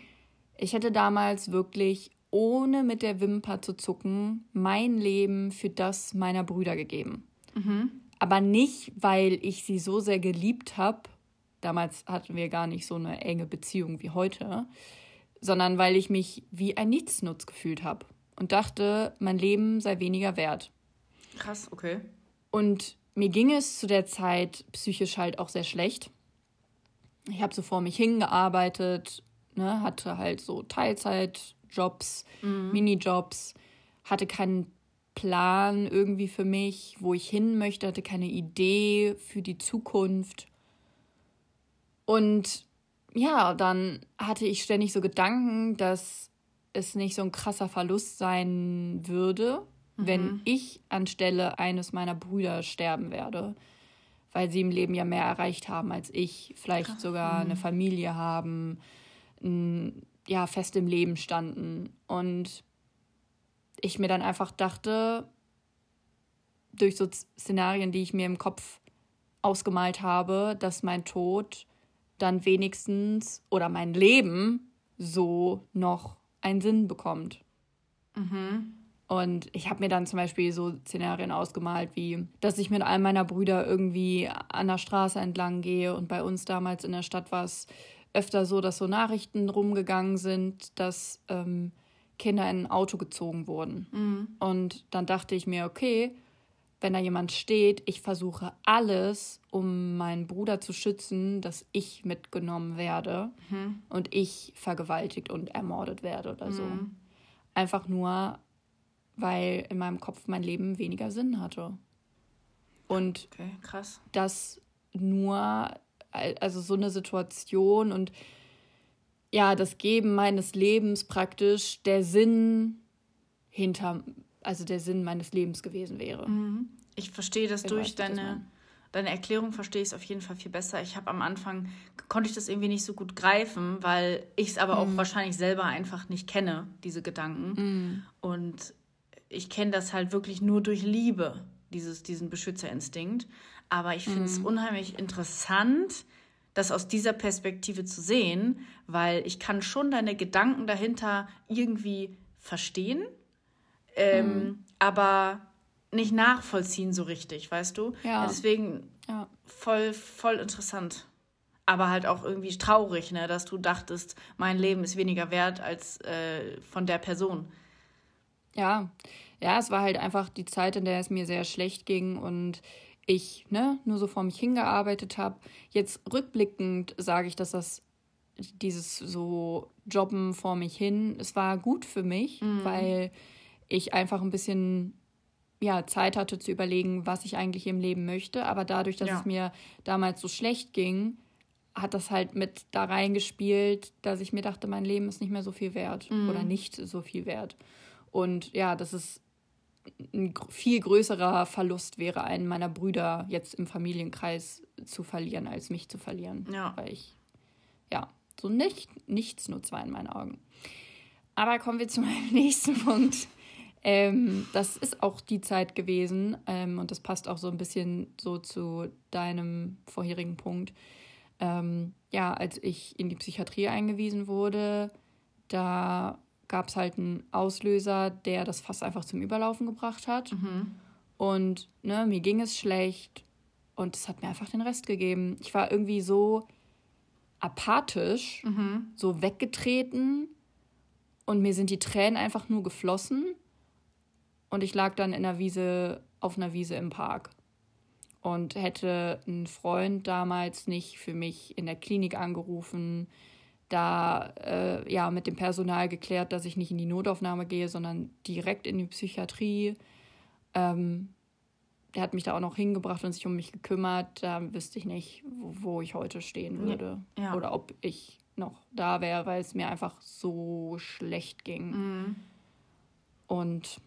Ich hätte damals wirklich, ohne mit der Wimper zu zucken, mein Leben für das meiner Brüder gegeben. Mhm. Aber nicht, weil ich sie so sehr geliebt habe. Damals hatten wir gar nicht so eine enge Beziehung wie heute, sondern weil ich mich wie ein Nichtsnutz gefühlt habe und dachte, mein Leben sei weniger wert. Krass, okay. Und mir ging es zu der Zeit psychisch halt auch sehr schlecht. Ich habe so vor mich hingearbeitet, ne, hatte halt so Teilzeitjobs, mhm. Minijobs, hatte keinen Plan irgendwie für mich, wo ich hin möchte, hatte keine Idee für die Zukunft. Und ja, dann hatte ich ständig so Gedanken, dass es nicht so ein krasser Verlust sein würde, mhm. wenn ich anstelle eines meiner Brüder sterben werde. Weil sie im Leben ja mehr erreicht haben als ich, vielleicht Krass. sogar mhm. eine Familie haben, ja, fest im Leben standen. Und ich mir dann einfach dachte, durch so Szenarien, die ich mir im Kopf ausgemalt habe, dass mein Tod dann wenigstens oder mein Leben so noch einen Sinn bekommt. Mhm. Und ich habe mir dann zum Beispiel so Szenarien ausgemalt, wie, dass ich mit all meiner Brüder irgendwie an der Straße entlang gehe. Und bei uns damals in der Stadt war es öfter so, dass so Nachrichten rumgegangen sind, dass ähm, Kinder in ein Auto gezogen wurden. Mhm. Und dann dachte ich mir, okay, wenn da jemand steht, ich versuche alles, um meinen Bruder zu schützen, dass ich mitgenommen werde mhm. und ich vergewaltigt und ermordet werde oder so. Mhm. Einfach nur, weil in meinem Kopf mein Leben weniger Sinn hatte. Und okay, krass. das nur, also so eine Situation und ja, das Geben meines Lebens praktisch der Sinn hinter also der Sinn meines Lebens gewesen wäre. Mhm. Ich verstehe das ich durch deine, deine Erklärung, verstehe ich es auf jeden Fall viel besser. Ich habe am Anfang, konnte ich das irgendwie nicht so gut greifen, weil ich es aber mhm. auch wahrscheinlich selber einfach nicht kenne, diese Gedanken. Mhm. Und ich kenne das halt wirklich nur durch Liebe, dieses, diesen Beschützerinstinkt. Aber ich finde es mhm. unheimlich interessant, das aus dieser Perspektive zu sehen, weil ich kann schon deine Gedanken dahinter irgendwie verstehen ähm, mhm. aber nicht nachvollziehen so richtig, weißt du? Ja. Deswegen ja. voll, voll interessant. Aber halt auch irgendwie traurig, ne, dass du dachtest, mein Leben ist weniger wert als äh, von der Person. Ja, ja, es war halt einfach die Zeit, in der es mir sehr schlecht ging und ich ne, nur so vor mich hingearbeitet habe. Jetzt rückblickend sage ich, dass das dieses so Jobben vor mich hin, es war gut für mich, mhm. weil ich einfach ein bisschen ja, Zeit hatte zu überlegen, was ich eigentlich im Leben möchte. Aber dadurch, dass ja. es mir damals so schlecht ging, hat das halt mit da reingespielt, dass ich mir dachte, mein Leben ist nicht mehr so viel wert mhm. oder nicht so viel wert. Und ja, dass es ein viel größerer Verlust wäre, einen meiner Brüder jetzt im Familienkreis zu verlieren, als mich zu verlieren. Ja. Weil ich, ja, so nicht, nichts nutz war in meinen Augen. Aber kommen wir zu meinem nächsten Punkt. Ähm, das ist auch die Zeit gewesen ähm, und das passt auch so ein bisschen so zu deinem vorherigen Punkt. Ähm, ja, als ich in die Psychiatrie eingewiesen wurde, da gab es halt einen Auslöser, der das fast einfach zum Überlaufen gebracht hat. Mhm. Und ne, mir ging es schlecht und es hat mir einfach den Rest gegeben. Ich war irgendwie so apathisch, mhm. so weggetreten und mir sind die Tränen einfach nur geflossen. Und ich lag dann in der Wiese, auf einer Wiese im Park. Und hätte ein Freund damals nicht für mich in der Klinik angerufen, da äh, ja mit dem Personal geklärt, dass ich nicht in die Notaufnahme gehe, sondern direkt in die Psychiatrie. Ähm, der hat mich da auch noch hingebracht und sich um mich gekümmert. Da wüsste ich nicht, wo, wo ich heute stehen würde. Ja. Oder ob ich noch da wäre, weil es mir einfach so schlecht ging. Mhm. Und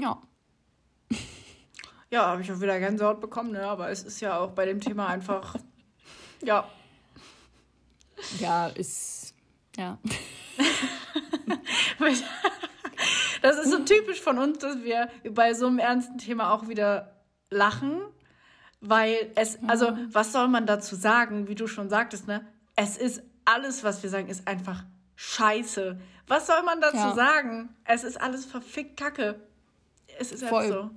ja. Ja, habe ich auch wieder Gänsehaut bekommen, ne? aber es ist ja auch bei dem Thema einfach, ja. Ja, ist, ja. das ist so typisch von uns, dass wir bei so einem ernsten Thema auch wieder lachen, weil es, also, was soll man dazu sagen, wie du schon sagtest, ne? Es ist alles, was wir sagen, ist einfach scheiße. Was soll man dazu ja. sagen? Es ist alles verfickt Kacke. Es ist Voll. so.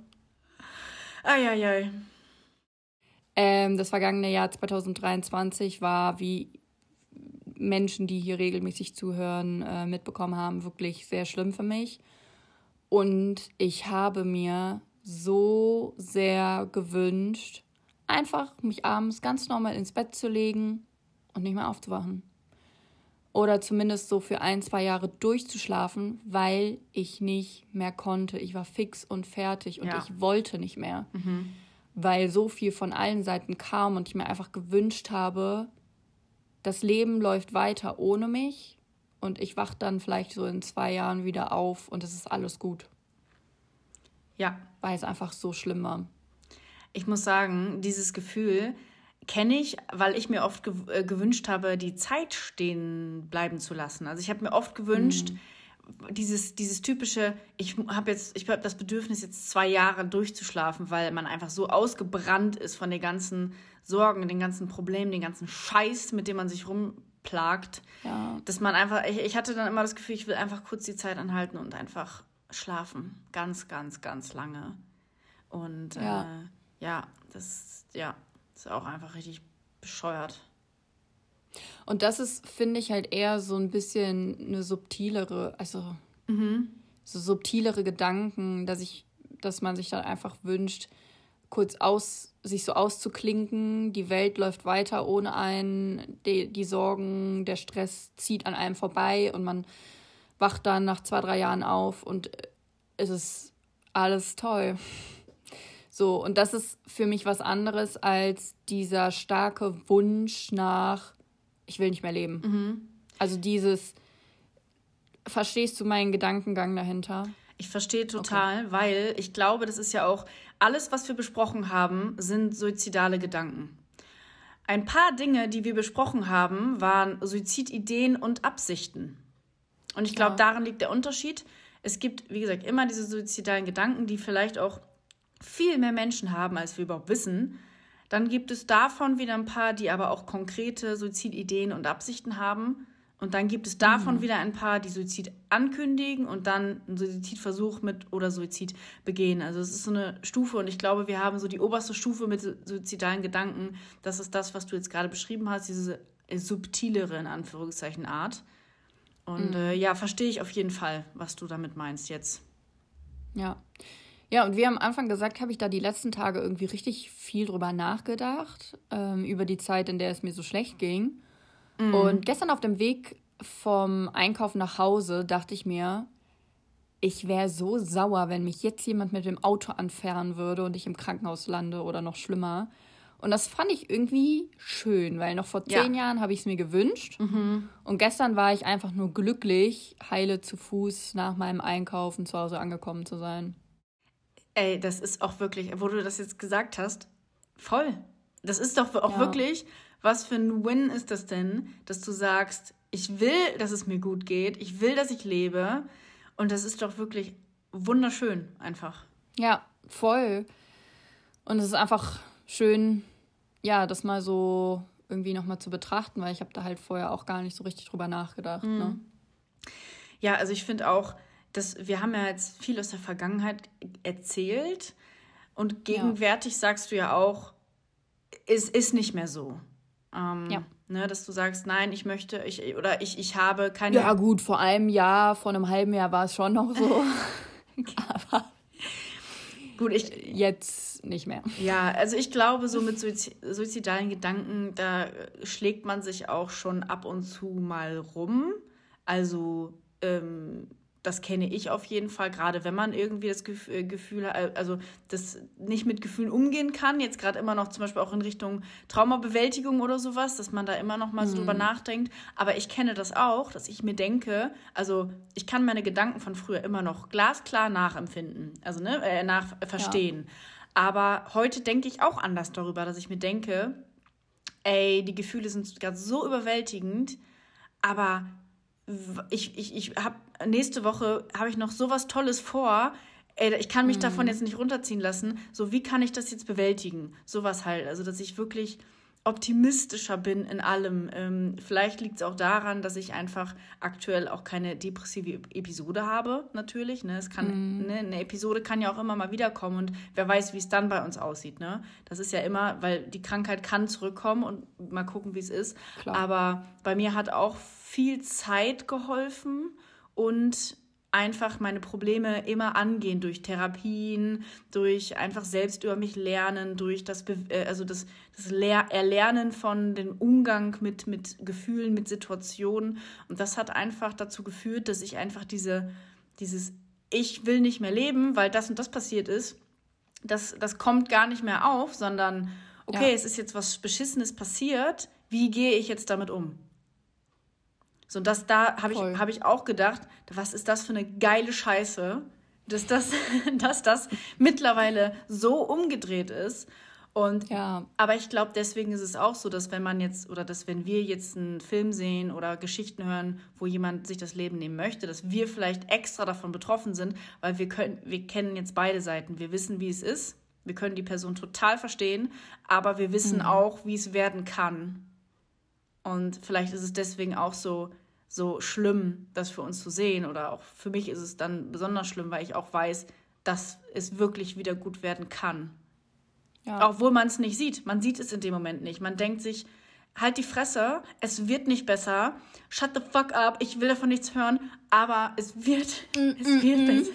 Eieiei. Ähm, das vergangene Jahr 2023 war, wie Menschen, die hier regelmäßig zuhören, äh, mitbekommen haben, wirklich sehr schlimm für mich. Und ich habe mir so sehr gewünscht, einfach mich abends ganz normal ins Bett zu legen und nicht mehr aufzuwachen oder zumindest so für ein, zwei Jahre durchzuschlafen, weil ich nicht mehr konnte. Ich war fix und fertig und ja. ich wollte nicht mehr, mhm. weil so viel von allen Seiten kam und ich mir einfach gewünscht habe, das Leben läuft weiter ohne mich und ich wach dann vielleicht so in zwei Jahren wieder auf und es ist alles gut. Ja. Weil es einfach so schlimm war. Ich muss sagen, dieses Gefühl kenne ich, weil ich mir oft äh, gewünscht habe, die Zeit stehen bleiben zu lassen. Also ich habe mir oft gewünscht, mhm. dieses, dieses typische, ich habe jetzt, ich habe das Bedürfnis, jetzt zwei Jahre durchzuschlafen, weil man einfach so ausgebrannt ist von den ganzen Sorgen, den ganzen Problemen, den ganzen Scheiß, mit dem man sich rumplagt. Ja. Dass man einfach, ich, ich hatte dann immer das Gefühl, ich will einfach kurz die Zeit anhalten und einfach schlafen. Ganz, ganz, ganz lange. Und ja, äh, ja das, ja, ist auch einfach richtig bescheuert. Und das ist, finde ich, halt eher so ein bisschen eine subtilere, also mhm. so subtilere Gedanken, dass ich, dass man sich dann einfach wünscht, kurz aus, sich so auszuklinken, die Welt läuft weiter ohne einen, die, die Sorgen, der Stress zieht an einem vorbei und man wacht dann nach zwei, drei Jahren auf und es ist alles toll. So, und das ist für mich was anderes als dieser starke Wunsch nach, ich will nicht mehr leben. Mhm. Also dieses, verstehst du meinen Gedankengang dahinter? Ich verstehe total, okay. weil ich glaube, das ist ja auch, alles, was wir besprochen haben, sind suizidale Gedanken. Ein paar Dinge, die wir besprochen haben, waren Suizidideen und Absichten. Und ich glaube, ja. darin liegt der Unterschied. Es gibt, wie gesagt, immer diese suizidalen Gedanken, die vielleicht auch viel mehr Menschen haben, als wir überhaupt wissen. Dann gibt es davon wieder ein paar, die aber auch konkrete Suizidideen und Absichten haben. Und dann gibt es davon mhm. wieder ein paar, die Suizid ankündigen und dann einen Suizidversuch mit oder Suizid begehen. Also es ist so eine Stufe und ich glaube, wir haben so die oberste Stufe mit suizidalen Gedanken. Das ist das, was du jetzt gerade beschrieben hast, diese subtilere, in Anführungszeichen, Art. Und mhm. äh, ja, verstehe ich auf jeden Fall, was du damit meinst jetzt. Ja. Ja, und wie am Anfang gesagt, habe ich da die letzten Tage irgendwie richtig viel drüber nachgedacht, ähm, über die Zeit, in der es mir so schlecht ging. Mhm. Und gestern auf dem Weg vom Einkaufen nach Hause dachte ich mir, ich wäre so sauer, wenn mich jetzt jemand mit dem Auto anfahren würde und ich im Krankenhaus lande oder noch schlimmer. Und das fand ich irgendwie schön, weil noch vor zehn ja. Jahren habe ich es mir gewünscht. Mhm. Und gestern war ich einfach nur glücklich, heile zu Fuß nach meinem Einkaufen zu Hause angekommen zu sein. Ey, das ist auch wirklich, wo du das jetzt gesagt hast, voll. Das ist doch auch ja. wirklich, was für ein Win ist das denn, dass du sagst, ich will, dass es mir gut geht, ich will, dass ich lebe. Und das ist doch wirklich wunderschön einfach. Ja, voll. Und es ist einfach schön, ja, das mal so irgendwie nochmal zu betrachten, weil ich habe da halt vorher auch gar nicht so richtig drüber nachgedacht. Mhm. Ne? Ja, also ich finde auch, das, wir haben ja jetzt viel aus der Vergangenheit erzählt und gegenwärtig ja. sagst du ja auch, es ist nicht mehr so. Ähm, ja. Ne, dass du sagst, nein, ich möchte, ich, oder ich, ich habe keine. Ja, gut, vor einem Jahr, vor einem halben Jahr war es schon noch so. Aber gut, ich. Jetzt nicht mehr. Ja, also ich glaube, so mit suizidalen Gedanken, da schlägt man sich auch schon ab und zu mal rum. Also, ähm, das kenne ich auf jeden Fall, gerade wenn man irgendwie das äh, Gefühl, äh, also das nicht mit Gefühlen umgehen kann, jetzt gerade immer noch zum Beispiel auch in Richtung Traumabewältigung oder sowas, dass man da immer noch mal so mhm. drüber nachdenkt. Aber ich kenne das auch, dass ich mir denke, also ich kann meine Gedanken von früher immer noch glasklar nachempfinden, also ne, äh, nach verstehen. Ja. Aber heute denke ich auch anders darüber, dass ich mir denke, ey, die Gefühle sind gerade so überwältigend, aber ich, ich, ich habe nächste Woche habe ich noch sowas Tolles vor. Ey, ich kann mich mhm. davon jetzt nicht runterziehen lassen. So, wie kann ich das jetzt bewältigen? Sowas halt. Also, dass ich wirklich optimistischer bin in allem. Ähm, vielleicht liegt es auch daran, dass ich einfach aktuell auch keine depressive Episode habe, natürlich. Ne? Es kann, mhm. ne? Eine Episode kann ja auch immer mal wiederkommen und wer weiß, wie es dann bei uns aussieht. Ne? Das ist ja immer, weil die Krankheit kann zurückkommen und mal gucken, wie es ist. Klar. Aber bei mir hat auch viel Zeit geholfen und einfach meine Probleme immer angehen durch Therapien, durch einfach selbst über mich lernen, durch das, Be äh, also das, das Erlernen von dem Umgang mit, mit Gefühlen, mit Situationen. Und das hat einfach dazu geführt, dass ich einfach diese, dieses Ich will nicht mehr leben, weil das und das passiert ist, das, das kommt gar nicht mehr auf, sondern okay, ja. es ist jetzt was Beschissenes passiert, wie gehe ich jetzt damit um? So, das da habe ich, hab ich auch gedacht, was ist das für eine geile Scheiße, dass das, dass das mittlerweile so umgedreht ist. Und ja. aber ich glaube, deswegen ist es auch so, dass wenn man jetzt oder dass wenn wir jetzt einen Film sehen oder Geschichten hören, wo jemand sich das Leben nehmen möchte, dass wir vielleicht extra davon betroffen sind, weil wir können, wir kennen jetzt beide Seiten. Wir wissen, wie es ist. Wir können die Person total verstehen, aber wir wissen mhm. auch, wie es werden kann. Und vielleicht ist es deswegen auch so, so schlimm, das für uns zu sehen. Oder auch für mich ist es dann besonders schlimm, weil ich auch weiß, dass es wirklich wieder gut werden kann. Ja. Obwohl man es nicht sieht. Man sieht es in dem Moment nicht. Man denkt sich, halt die Fresse, es wird nicht besser. Shut the fuck up, ich will davon nichts hören, aber es wird, mm, es mm, wird mm, besser.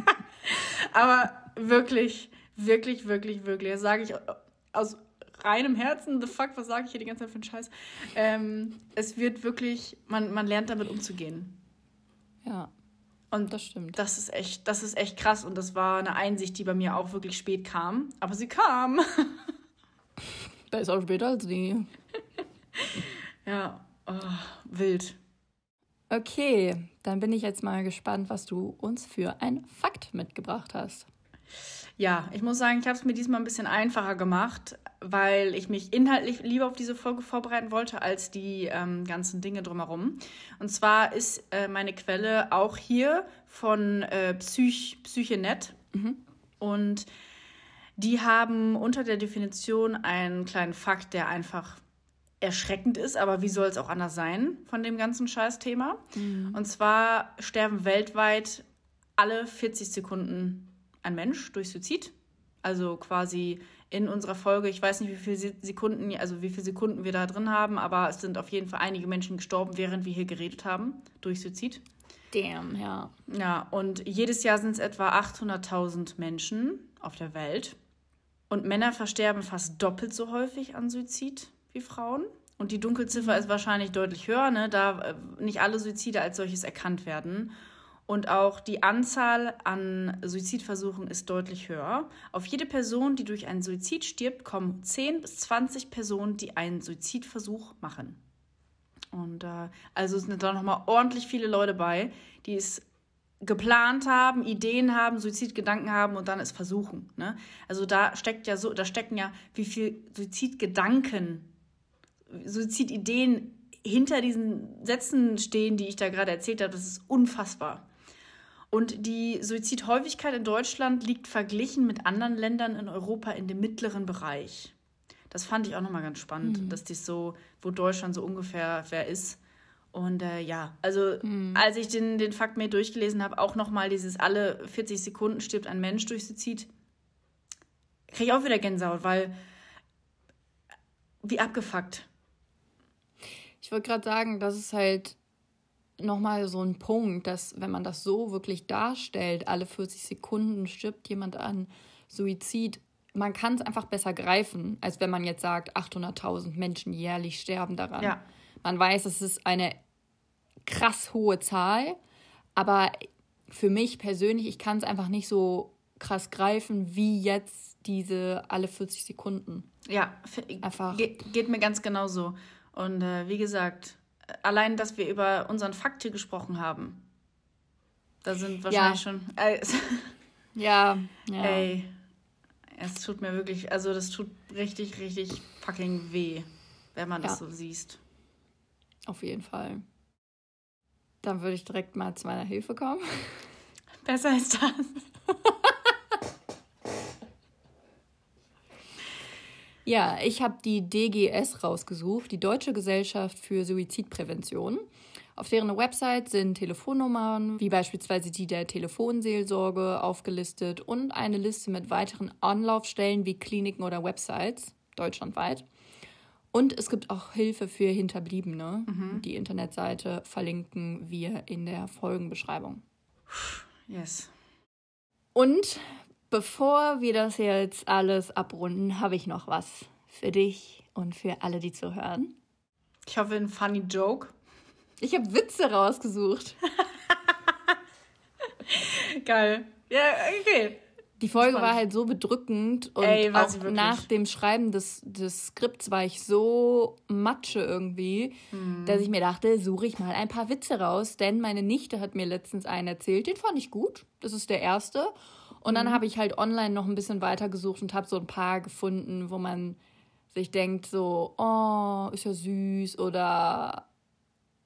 aber wirklich, wirklich, wirklich, wirklich, das sage ich aus reinem Herzen, the fuck, was sage ich hier die ganze Zeit für einen Scheiß? Ähm, es wird wirklich, man, man lernt damit umzugehen. Ja. Und das stimmt. Das ist echt, das ist echt krass. Und das war eine Einsicht, die bei mir auch wirklich spät kam. Aber sie kam. Besser später als nie. ja, oh, wild. Okay, dann bin ich jetzt mal gespannt, was du uns für ein Fakt mitgebracht hast. Ja, ich muss sagen, ich habe es mir diesmal ein bisschen einfacher gemacht, weil ich mich inhaltlich lieber auf diese Folge vorbereiten wollte als die ähm, ganzen Dinge drumherum. Und zwar ist äh, meine Quelle auch hier von äh, Psych Psychenet. Mhm. Und die haben unter der Definition einen kleinen Fakt, der einfach erschreckend ist, aber wie soll es auch anders sein von dem ganzen Scheißthema? Mhm. Und zwar sterben weltweit alle 40 Sekunden ein Mensch durch Suizid. Also quasi in unserer Folge, ich weiß nicht, wie viele Sekunden, also wie viele Sekunden wir da drin haben, aber es sind auf jeden Fall einige Menschen gestorben, während wir hier geredet haben, durch Suizid. Damn, ja. Ja, und jedes Jahr sind es etwa 800.000 Menschen auf der Welt. Und Männer versterben fast doppelt so häufig an Suizid wie Frauen. Und die Dunkelziffer ist wahrscheinlich deutlich höher, ne, da äh, nicht alle Suizide als solches erkannt werden. Und auch die Anzahl an Suizidversuchen ist deutlich höher. Auf jede Person, die durch einen Suizid stirbt, kommen 10 bis 20 Personen, die einen Suizidversuch machen. Und äh, also sind da nochmal ordentlich viele Leute bei, die es geplant haben, Ideen haben, Suizidgedanken haben und dann es versuchen. Ne? Also da steckt ja so, da stecken ja wie viel Suizidgedanken, Suizidideen hinter diesen Sätzen stehen, die ich da gerade erzählt habe. Das ist unfassbar. Und die Suizidhäufigkeit in Deutschland liegt verglichen mit anderen Ländern in Europa in dem mittleren Bereich. Das fand ich auch nochmal ganz spannend, mhm. dass dies so, wo Deutschland so ungefähr wer ist. Und äh, ja, also mhm. als ich den, den Fakt mir durchgelesen habe, auch nochmal dieses alle 40 Sekunden stirbt ein Mensch durch Suizid, kriege ich auch wieder Gänsehaut, weil wie abgefuckt. Ich wollte gerade sagen, das ist halt nochmal so ein Punkt, dass wenn man das so wirklich darstellt, alle 40 Sekunden stirbt jemand an Suizid, man kann es einfach besser greifen, als wenn man jetzt sagt, 800.000 Menschen jährlich sterben daran. Ja. Man weiß, es ist eine krass hohe Zahl, aber für mich persönlich, ich kann es einfach nicht so krass greifen, wie jetzt diese alle 40 Sekunden. Ja, einfach. Ge geht mir ganz genauso. Und äh, wie gesagt, allein, dass wir über unseren Fakt hier gesprochen haben, da sind wahrscheinlich ja. schon. Äh, ja, ja. Ey, es tut mir wirklich, also das tut richtig, richtig fucking weh, wenn man ja. das so sieht. Auf jeden Fall. Dann würde ich direkt mal zu meiner Hilfe kommen. Besser ist das. Ja, ich habe die DGS rausgesucht, die Deutsche Gesellschaft für Suizidprävention. Auf deren Website sind Telefonnummern, wie beispielsweise die der Telefonseelsorge, aufgelistet und eine Liste mit weiteren Anlaufstellen wie Kliniken oder Websites deutschlandweit. Und es gibt auch Hilfe für Hinterbliebene. Mhm. Die Internetseite verlinken wir in der Folgenbeschreibung. Yes. Und Bevor wir das jetzt alles abrunden, habe ich noch was für dich und für alle, die zuhören. Ich hoffe, ein funny Joke. Ich habe Witze rausgesucht. Geil. Ja, okay. Die Folge war halt so bedrückend und Ey, auch nach dem Schreiben des, des Skripts war ich so matsche irgendwie, hm. dass ich mir dachte, suche ich mal ein paar Witze raus, denn meine Nichte hat mir letztens einen erzählt, den fand ich gut. Das ist der erste. Und dann mhm. habe ich halt online noch ein bisschen weiter gesucht und habe so ein paar gefunden, wo man sich denkt so, oh, ist ja süß oder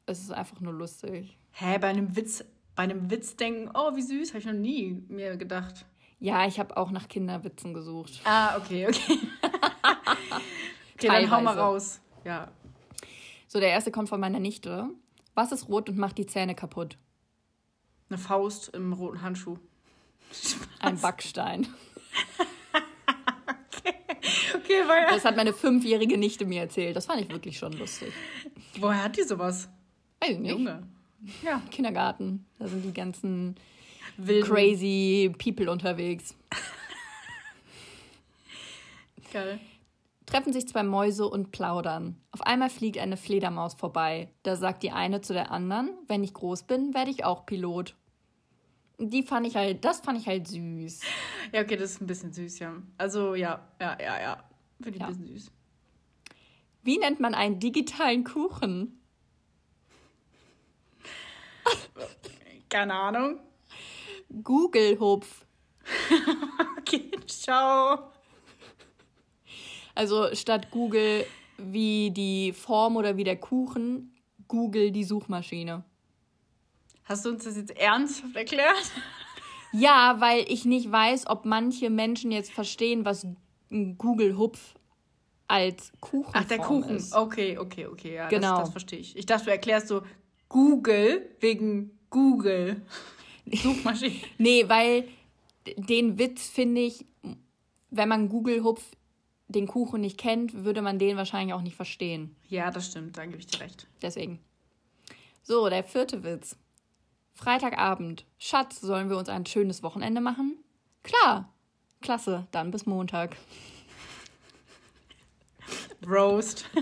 es ist einfach nur lustig. Hä, bei einem Witz, bei einem Witz denken, oh, wie süß, habe ich noch nie mir gedacht. Ja, ich habe auch nach Kinderwitzen gesucht. Ah, okay, okay. okay, dann hau mal raus. Ja. So, der erste kommt von meiner Nichte. Was ist rot und macht die Zähne kaputt? Eine Faust im roten Handschuh. Ein Backstein. okay. okay, weil das hat meine fünfjährige Nichte mir erzählt. Das fand ich wirklich schon lustig. Woher hat die sowas? Weiß ich nicht. Junge. Ja. Kindergarten. Da sind die ganzen Wilden. crazy People unterwegs. Geil. Treffen sich zwei Mäuse und plaudern. Auf einmal fliegt eine Fledermaus vorbei. Da sagt die eine zu der anderen, wenn ich groß bin, werde ich auch Pilot. Die fand ich halt, das fand ich halt süß. Ja, okay, das ist ein bisschen süß, ja. Also ja, ja, ja, ja. Finde ich ja. ein bisschen süß. Wie nennt man einen digitalen Kuchen? Keine Ahnung. Google-Hupf. okay, ciao. Also statt Google wie die Form oder wie der Kuchen, Google die Suchmaschine. Hast du uns das jetzt ernsthaft erklärt? Ja, weil ich nicht weiß, ob manche Menschen jetzt verstehen, was Google Hupf als Kuchen Ach, der Kuchen. Ist. Okay, okay, okay. Ja, genau. Das, das verstehe ich. Ich dachte, du erklärst so Google wegen Google. Suchmaschine. nee, weil den Witz finde ich, wenn man Google Hupf den Kuchen nicht kennt, würde man den wahrscheinlich auch nicht verstehen. Ja, das stimmt, da gebe ich dir recht. Deswegen. So, der vierte Witz. Freitagabend. Schatz, sollen wir uns ein schönes Wochenende machen? Klar. Klasse, dann bis Montag. Roast.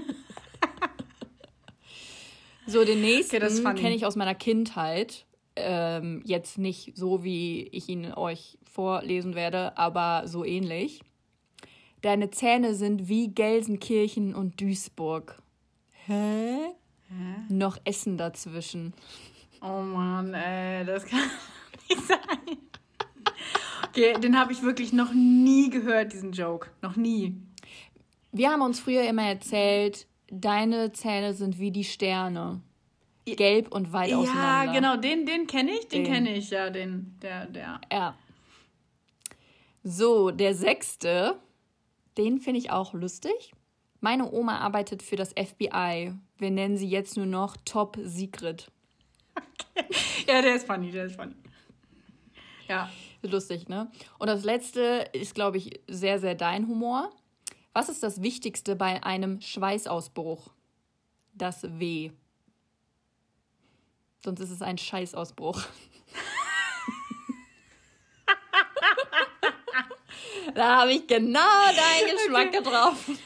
so, den nächsten okay, kenne ich aus meiner Kindheit ähm, jetzt nicht so, wie ich ihn euch vorlesen werde, aber so ähnlich. Deine Zähne sind wie Gelsenkirchen und Duisburg. Hä? Hä? Noch Essen dazwischen. Oh Mann, ey, das kann nicht sein. Okay, den habe ich wirklich noch nie gehört, diesen Joke. Noch nie. Wir haben uns früher immer erzählt, deine Zähne sind wie die Sterne gelb und weit ja, auseinander. Ja, genau, den, den kenne ich, den, den. kenne ich, ja, den, der, der. Ja. So, der sechste, den finde ich auch lustig. Meine Oma arbeitet für das FBI. Wir nennen sie jetzt nur noch Top Secret. Okay. Ja, der ist funny, der ist funny. Ja. Lustig, ne? Und das letzte ist, glaube ich, sehr, sehr dein Humor. Was ist das Wichtigste bei einem Schweißausbruch? Das W. Sonst ist es ein Scheißausbruch. da habe ich genau deinen Geschmack okay. getroffen.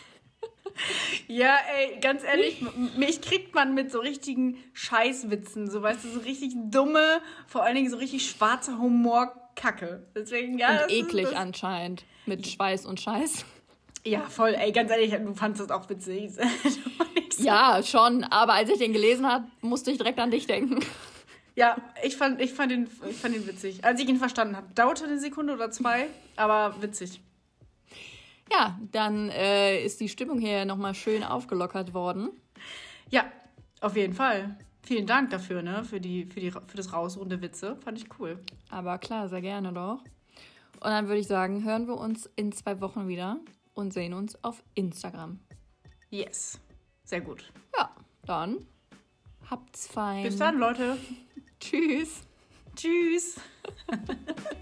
Ja, ey, ganz ehrlich, mich kriegt man mit so richtigen Scheißwitzen, so weißt du, so richtig dumme, vor allen Dingen so richtig schwarze Humorkacke. Deswegen, ja. Und eklig anscheinend. Mit Schweiß und Scheiß. Ja, voll, ey, ganz ehrlich, du fandest das auch witzig. ja, schon, aber als ich den gelesen habe, musste ich direkt an dich denken. Ja, ich fand, ich fand, ihn, ich fand ihn witzig. Als ich ihn verstanden habe. Dauerte eine Sekunde oder zwei, aber witzig. Ja, dann äh, ist die Stimmung hier nochmal schön aufgelockert worden. Ja, auf jeden Fall. Vielen Dank dafür, ne? Für, die, für, die, für das Rausruhen der Witze. Fand ich cool. Aber klar, sehr gerne doch. Und dann würde ich sagen, hören wir uns in zwei Wochen wieder und sehen uns auf Instagram. Yes. Sehr gut. Ja, dann habt's fein. Bis dann, Leute. Tschüss. Tschüss.